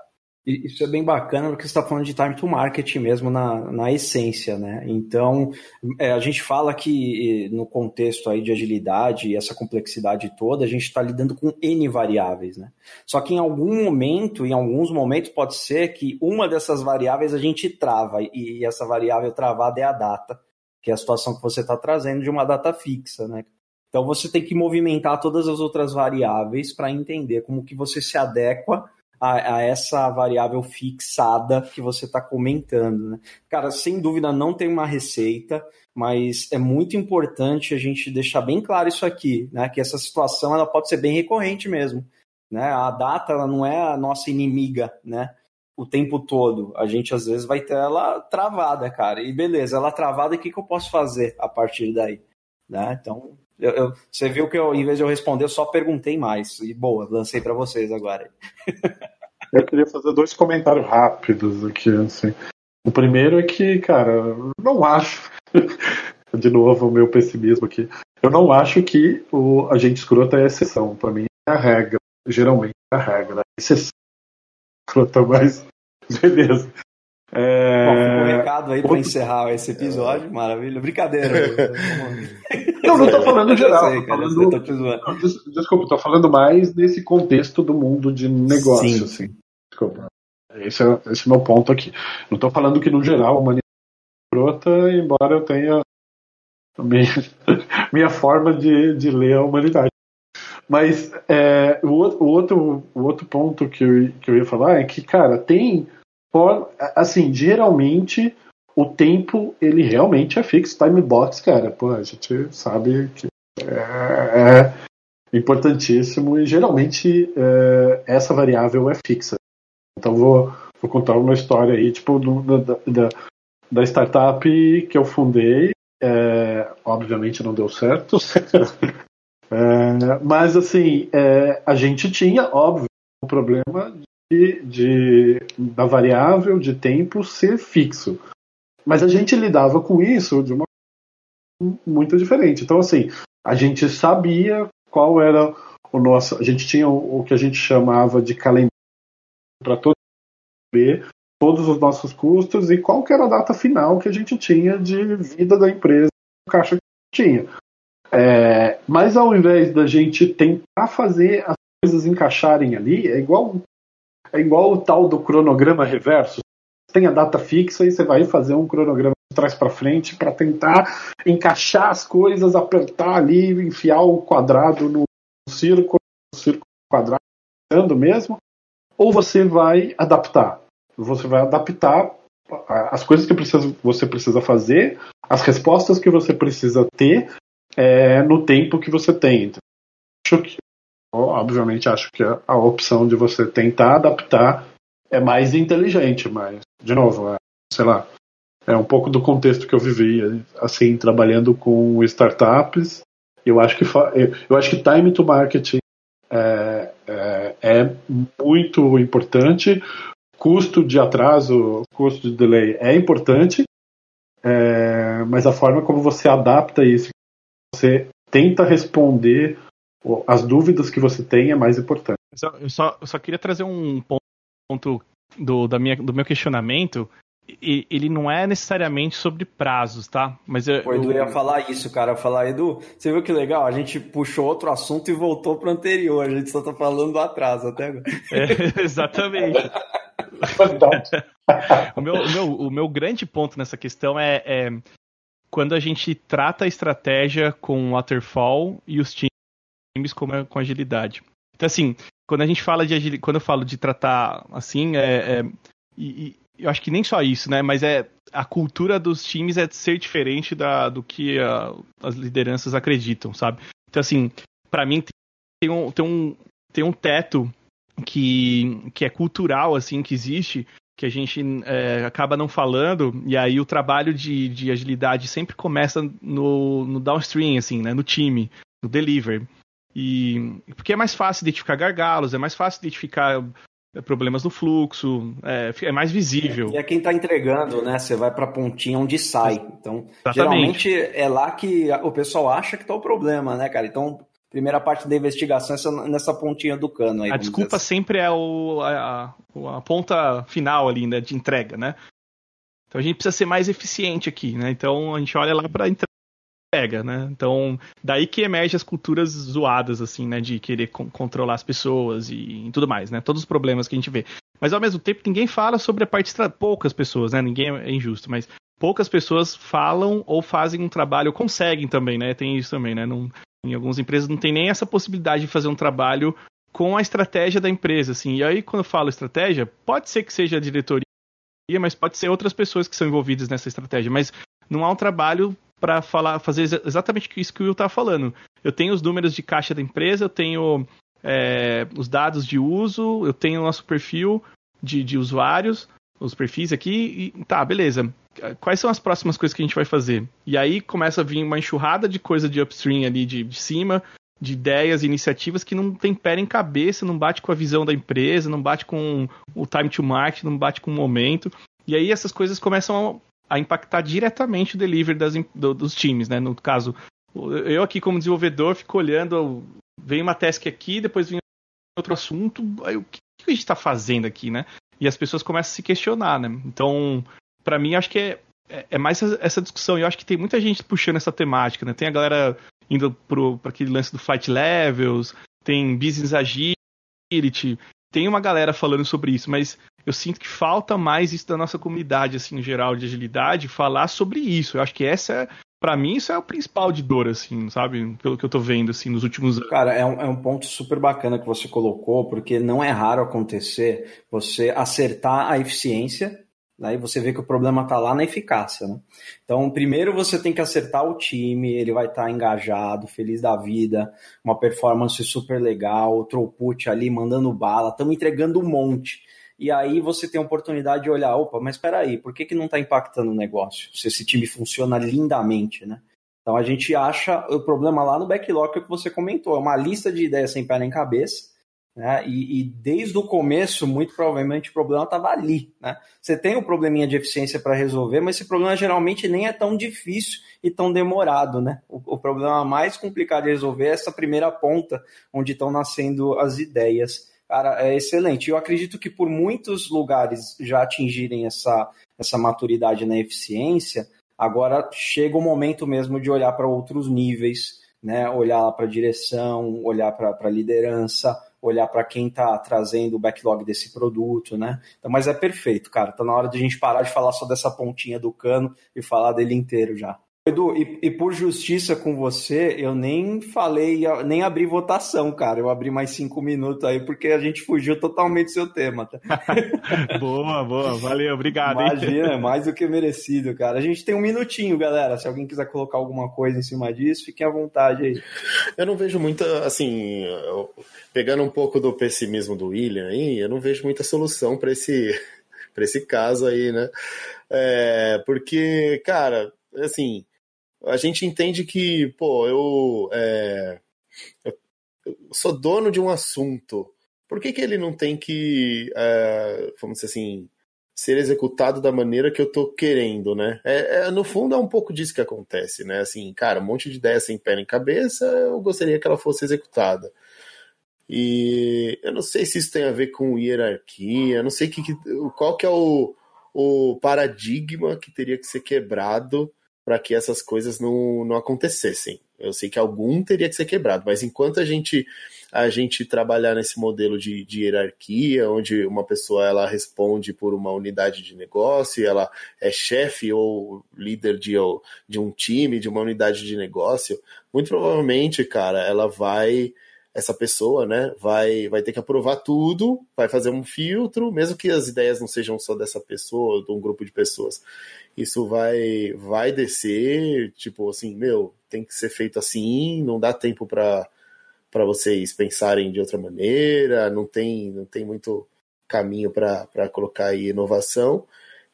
isso é bem bacana porque você está falando de time to market mesmo na, na essência, né? Então, é, a gente fala que no contexto aí de agilidade e essa complexidade toda, a gente está lidando com N variáveis, né? Só que em algum momento, em alguns momentos, pode ser que uma dessas variáveis a gente trava, e essa variável travada é a data, que é a situação que você está trazendo de uma data fixa, né? Então você tem que movimentar todas as outras variáveis para entender como que você se adequa a, a essa variável fixada que você está comentando. Né? Cara, sem dúvida não tem uma receita, mas é muito importante a gente deixar bem claro isso aqui, né? Que essa situação ela pode ser bem recorrente mesmo. Né? A data ela não é a nossa inimiga, né? O tempo todo. A gente às vezes vai ter ela travada, cara. E beleza, ela travada, o que, que eu posso fazer a partir daí? Né? Então, eu, eu, você viu que eu, em vez de eu responder, eu só perguntei mais. E boa, lancei para vocês agora. eu queria fazer dois comentários rápidos aqui, assim. O primeiro é que, cara, eu não acho. De novo, o meu pessimismo aqui. Eu não acho que o agente escroto é a exceção. Para mim, é a regra. Geralmente é a regra. A exceção escrota, mas beleza. É... Bom, ficou um recado aí para encerrar esse episódio, maravilha. Brincadeira. não, não tô falando geral. Sei, cara, falando... Tô Desculpa, tô falando mais nesse contexto do mundo de negócio. Sim. Assim. Desculpa. Esse é, esse é meu ponto aqui. Não tô falando que no geral a humanidade é escrota, embora eu tenha minha, minha forma de, de ler a humanidade. Mas é, o, o, outro, o outro ponto que eu, que eu ia falar é que, cara, tem assim, geralmente o tempo ele realmente é fixo, time box, cara. Pô, a gente sabe que é, é importantíssimo e geralmente é, essa variável é fixa. Então vou, vou contar uma história aí, tipo, do, da, da, da, startup que eu fundei. É, obviamente não deu certo. É, mas assim, é, a gente tinha, óbvio, um problema de, de, da variável de tempo ser fixo. Mas a gente lidava com isso de uma muito diferente. Então, assim, a gente sabia qual era o nosso. A gente tinha o, o que a gente chamava de calendário para todo B todos os nossos custos e qual era a data final que a gente tinha de vida da empresa, o caixa que tinha. É, mas ao invés da gente tentar fazer as coisas encaixarem ali, é igual é igual o tal do cronograma reverso. Tem a data fixa e você vai fazer um cronograma de trás para frente para tentar encaixar as coisas, apertar ali, enfiar o quadrado no círculo, no círculo quadrado, mesmo. Ou você vai adaptar. Você vai adaptar as coisas que precisa, você precisa fazer, as respostas que você precisa ter é, no tempo que você tem. Então, acho que, obviamente, acho que a, a, opção de você tentar adaptar é mais inteligente, mas, de novo, é, sei lá, é um pouco do contexto que eu vivi, assim, trabalhando com startups. Eu acho que, eu acho que time to marketing é, é, é muito importante. Custo de atraso, custo de delay é importante, é, mas a forma como você adapta isso você tenta responder as dúvidas que você tem é mais importante. Eu só, eu só queria trazer um ponto do, da minha, do meu questionamento. E, ele não é necessariamente sobre prazos, tá? Mas eu, Pô, Edu, eu ia falar isso, cara. Falar, Edu, você viu que legal? A gente puxou outro assunto e voltou pro anterior. A gente só tá falando do atraso até agora. É, exatamente. o, meu, o, meu, o meu grande ponto nessa questão é, é quando a gente trata a estratégia com waterfall e os times com, com agilidade. Então, assim, quando a gente fala de agilidade, quando eu falo de tratar assim, é, é e, e, eu acho que nem só isso, né? Mas é a cultura dos times é ser diferente da, do que a, as lideranças acreditam, sabe? Então, assim, para mim tem um, tem um, tem um teto que, que é cultural, assim, que existe, que a gente é, acaba não falando, e aí o trabalho de, de agilidade sempre começa no, no downstream, assim, né, no time, no deliver. E porque é mais fácil identificar gargalos, é mais fácil identificar problemas no fluxo, é, é mais visível. E é quem está entregando, né? Você vai para a pontinha onde sai. Então, Exatamente. geralmente é lá que o pessoal acha que está o problema, né, cara? Então, primeira parte da investigação é nessa pontinha do cano aí. A desculpa assim. sempre é o, a, a, ponta final ali, né, de entrega, né? Então a gente precisa ser mais eficiente aqui, né? Então a gente olha lá para entrega, né? Então daí que emerge as culturas zoadas, assim, né? De querer controlar as pessoas e, e tudo mais, né? Todos os problemas que a gente vê. Mas ao mesmo tempo ninguém fala sobre a parte poucas pessoas, né? Ninguém é injusto, mas poucas pessoas falam ou fazem um trabalho, conseguem também, né? Tem isso também, né? Não, em algumas empresas não tem nem essa possibilidade de fazer um trabalho com a estratégia da empresa, assim. E aí, quando eu falo estratégia, pode ser que seja a diretoria, mas pode ser outras pessoas que são envolvidas nessa estratégia. Mas não há um trabalho para falar, fazer exatamente isso que o Will está falando. Eu tenho os números de caixa da empresa, eu tenho é, os dados de uso, eu tenho o nosso perfil de, de usuários, os perfis aqui, e tá, beleza quais são as próximas coisas que a gente vai fazer? E aí começa a vir uma enxurrada de coisa de upstream ali de, de cima, de ideias e iniciativas que não tem pé em cabeça, não bate com a visão da empresa, não bate com o time to market, não bate com o momento. E aí essas coisas começam a, impactar diretamente o delivery das, do, dos times, né? No caso, eu aqui como desenvolvedor fico olhando, vem uma task aqui, depois vem outro assunto, aí o que, que a gente está fazendo aqui, né? E as pessoas começam a se questionar, né? Então, para mim, acho que é, é, é mais essa discussão. E eu acho que tem muita gente puxando essa temática, né? Tem a galera indo para aquele lance do flight levels, tem business agility, tem uma galera falando sobre isso, mas eu sinto que falta mais isso da nossa comunidade, assim, em geral, de agilidade, falar sobre isso. Eu acho que essa é, para mim, isso é o principal de dor, assim, sabe? Pelo que eu tô vendo, assim, nos últimos anos. Cara, é um, é um ponto super bacana que você colocou, porque não é raro acontecer você acertar a eficiência Aí você vê que o problema está lá na eficácia. Né? Então, primeiro você tem que acertar o time, ele vai estar tá engajado, feliz da vida, uma performance super legal, o throughput ali mandando bala, estamos entregando um monte. E aí você tem a oportunidade de olhar, opa, mas espera aí, por que, que não está impactando o negócio? Se esse time funciona lindamente, né? Então a gente acha o problema lá no backlog que você comentou, é uma lista de ideias sem pé nem cabeça, né? E, e, desde o começo, muito provavelmente, o problema estava ali. Né? Você tem um probleminha de eficiência para resolver, mas esse problema geralmente nem é tão difícil e tão demorado. Né? O, o problema mais complicado de resolver é essa primeira ponta, onde estão nascendo as ideias Cara, é excelente. Eu acredito que por muitos lugares já atingirem essa, essa maturidade na eficiência, agora chega o momento mesmo de olhar para outros níveis, né? Olhar para a direção, olhar para a liderança, olhar para quem está trazendo o backlog desse produto, né? Então, mas é perfeito, cara. Tá na hora de a gente parar de falar só dessa pontinha do cano e falar dele inteiro já. Edu, e, e, por justiça com você, eu nem falei, nem abri votação, cara. Eu abri mais cinco minutos aí, porque a gente fugiu totalmente do seu tema, tá? boa, boa, valeu, obrigado. Imagina, hein? mais do que merecido, cara. A gente tem um minutinho, galera. Se alguém quiser colocar alguma coisa em cima disso, fiquem à vontade aí. Eu não vejo muita, assim, pegando um pouco do pessimismo do William aí, eu não vejo muita solução para esse, esse caso aí, né? É, porque, cara, assim a gente entende que, pô, eu, é, eu, sou dono de um assunto. Por que, que ele não tem que, é, vamos dizer assim, ser executado da maneira que eu tô querendo, né? É, é, no fundo é um pouco disso que acontece, né? Assim, cara, um monte de ideia sem pé nem cabeça, eu gostaria que ela fosse executada. E eu não sei se isso tem a ver com hierarquia, não sei que, qual que é o, o paradigma que teria que ser quebrado para que essas coisas não, não acontecessem. Eu sei que algum teria que ser quebrado, mas enquanto a gente a gente trabalhar nesse modelo de, de hierarquia, onde uma pessoa ela responde por uma unidade de negócio, ela é chefe ou líder de, de um time, de uma unidade de negócio, muito provavelmente, cara, ela vai essa pessoa, né, vai, vai ter que aprovar tudo, vai fazer um filtro, mesmo que as ideias não sejam só dessa pessoa, de um grupo de pessoas. Isso vai, vai descer, tipo assim, meu, tem que ser feito assim, não dá tempo para para vocês pensarem de outra maneira, não tem, não tem muito caminho para colocar aí inovação.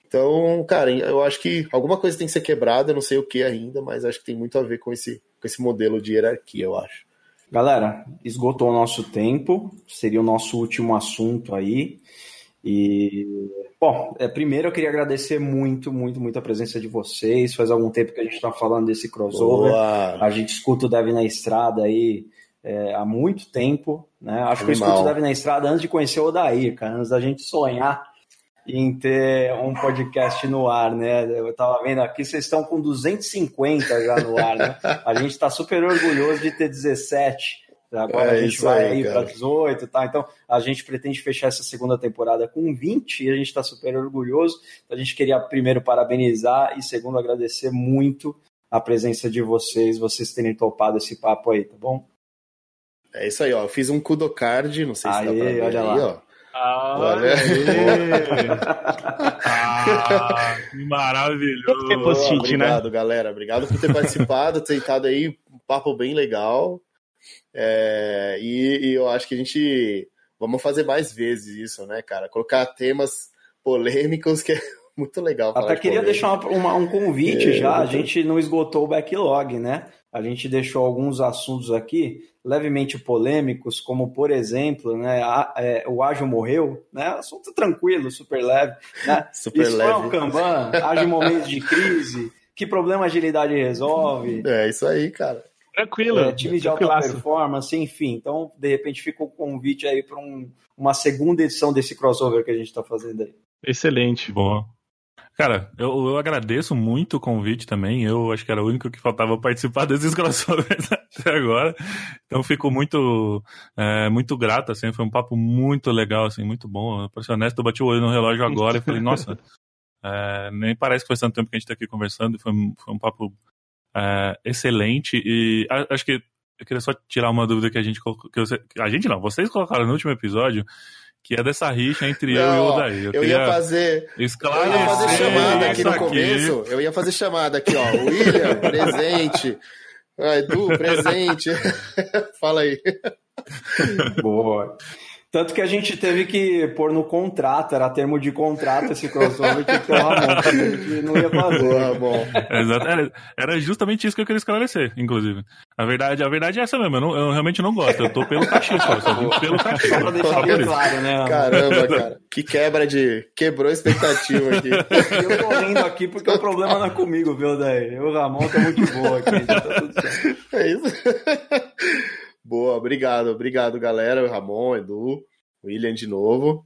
Então, cara, eu acho que alguma coisa tem que ser quebrada, não sei o que ainda, mas acho que tem muito a ver com esse, com esse modelo de hierarquia, eu acho. Galera, esgotou o nosso tempo, seria o nosso último assunto aí. E, bom, é, primeiro eu queria agradecer muito, muito, muito a presença de vocês. Faz algum tempo que a gente está falando desse crossover. Boa. A gente escuta o Dev na Estrada aí é, há muito tempo. Né? Acho Animal. que eu escuto o Dev na Estrada antes de conhecer o Odair, cara, antes da gente sonhar em ter um podcast no ar, né? Eu tava vendo aqui, vocês estão com 250 já no ar, né? A gente está super orgulhoso de ter 17. Agora é a gente vai aí, para 18, tá? Então a gente pretende fechar essa segunda temporada com 20 e a gente está super orgulhoso. Então, a gente queria primeiro parabenizar e segundo agradecer muito a presença de vocês, vocês terem topado esse papo aí, tá bom? É isso aí, ó. Eu fiz um Kudocard, não sei se aí, dá pra ver olha aí, lá. ó. Ah, ah, que maravilhoso. É post né? Obrigado, né? galera. Obrigado por ter participado, tentado aí um papo bem legal. É, e, e, eu acho que a gente vamos fazer mais vezes isso, né, cara? Colocar temas polêmicos que é muito legal. Até queria de deixar uma, uma, um convite é, já. A gente não esgotou o backlog, né? A gente deixou alguns assuntos aqui levemente polêmicos, como por exemplo, né, a, é, o ágil morreu, né? Assunto tranquilo, super leve, né? super isso leve. é um Kanban, ágil momentos de crise, que problema a agilidade resolve? É isso aí, cara. Tranquilo. É, time de alta performance, enfim. Então, de repente, fica o convite aí para um, uma segunda edição desse crossover que a gente está fazendo aí. Excelente. Boa. Cara, eu, eu agradeço muito o convite também. Eu acho que era o único que faltava participar desses crossovers até agora. Então fico muito, é, muito grato, assim. Foi um papo muito legal, assim, muito bom. Pra ser honesto, eu bati o olho no relógio agora e falei, nossa, é, nem parece que faz tanto tempo que a gente tá aqui conversando. Foi, foi um papo é, excelente. E acho que eu queria só tirar uma dúvida que a gente colocou. A gente não, vocês colocaram no último episódio que é dessa rixa entre não, eu e o Odair. Eu, eu ia fazer. Eu ia fazer chamada aqui no aqui. começo. Eu ia fazer chamada aqui, ó. William, presente. Ah, Edu, presente. Fala aí. Boa. Tanto que a gente teve que pôr no contrato, era termo de contrato esse crossover, que o Ramon, a gente não ia fazer. Ramon. Exato. Era, era, justamente isso que eu queria esclarecer, inclusive. A verdade, a verdade é essa mesmo, eu, não, eu realmente não gosto, eu tô pelo cachê só, só vim pelo cachê. Só pra deixar bem claro, né? Caramba, cara, que quebra de... quebrou a expectativa aqui. eu tô rindo aqui porque o problema não é comigo, viu, daí? Eu, o Ramon, tá muito boa aqui, tá tudo certo. É isso. Boa, obrigado, obrigado, galera. Ramon, Edu. William de novo.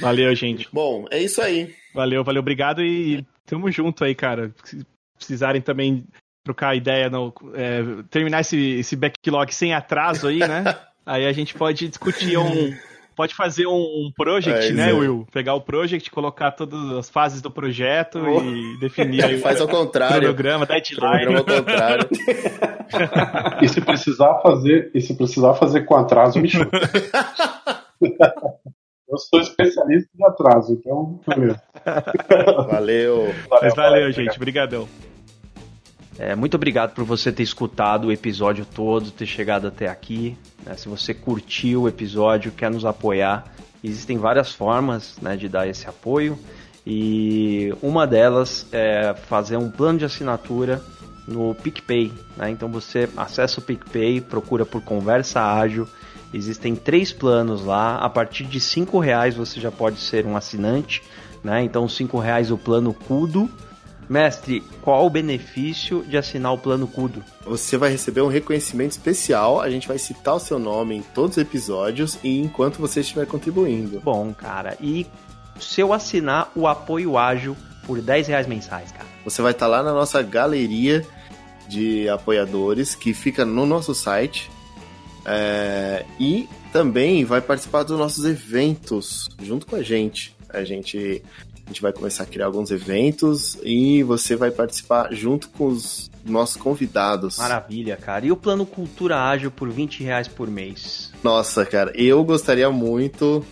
Valeu, gente. Bom, é isso aí. Valeu, valeu, obrigado e tamo junto aí, cara. Se precisarem também trocar ideia, no, é, terminar esse, esse backlog sem atraso aí, né? aí a gente pode discutir um. Pode fazer um project, é, né, é. Will? Pegar o project, colocar todas as fases do projeto oh. e definir aí Faz ao contrário. cronograma, deadline. Programa ao contrário. e se precisar fazer, e se precisar fazer com atraso, me chama. Eu sou especialista em atraso, então. Valeu. Valeu, valeu, valeu gente. Obrigadão. É, muito obrigado por você ter escutado o episódio todo, ter chegado até aqui. Né? Se você curtiu o episódio, quer nos apoiar, existem várias formas né, de dar esse apoio. E uma delas é fazer um plano de assinatura no PicPay. Né? Então você acessa o PicPay, procura por Conversa Ágil. Existem três planos lá. A partir de cinco reais você já pode ser um assinante. Né? Então cinco reais o plano Cudo Mestre, qual o benefício de assinar o plano Cudo? Você vai receber um reconhecimento especial, a gente vai citar o seu nome em todos os episódios e enquanto você estiver contribuindo. Bom, cara, e se eu assinar o apoio ágil por 10 reais mensais, cara? Você vai estar tá lá na nossa galeria de apoiadores que fica no nosso site é, e também vai participar dos nossos eventos junto com a gente. A gente gente vai começar a criar alguns eventos e você vai participar junto com os nossos convidados. Maravilha, cara. E o plano Cultura Ágil por 20 reais por mês? Nossa, cara, eu gostaria muito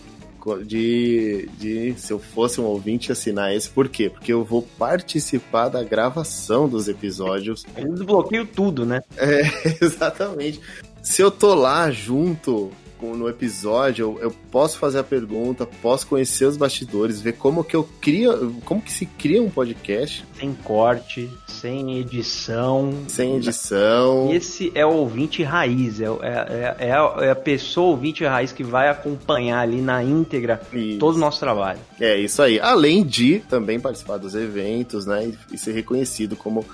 de, de, se eu fosse um ouvinte, assinar esse. Por quê? Porque eu vou participar da gravação dos episódios. Eu desbloqueio tudo, né? É, exatamente. Se eu tô lá junto no episódio, eu, eu, posso fazer a pergunta, posso conhecer os bastidores, ver como que eu crio, como que se cria um podcast. Sem corte, sem edição. Sem edição. Esse é o ouvinte raiz, é, é, é, a, é a pessoa ouvinte raiz que vai acompanhar ali na íntegra isso. todo o nosso trabalho. É isso aí. Além de também participar dos eventos, né, e, e ser reconhecido como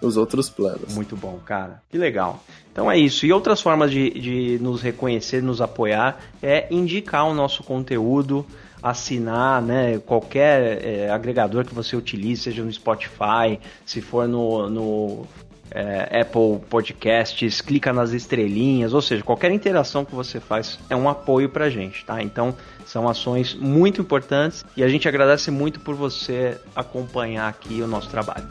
os outros planos. Muito bom, cara. Que legal. Então é isso. E outras formas de, de nos reconhecer, nos apoiar, é indicar o nosso conteúdo, assinar né, qualquer é, agregador que você utilize, seja no Spotify, se for no, no é, Apple Podcasts, clica nas estrelinhas, ou seja, qualquer interação que você faz é um apoio pra gente, tá? Então são ações muito importantes e a gente agradece muito por você acompanhar aqui o nosso trabalho.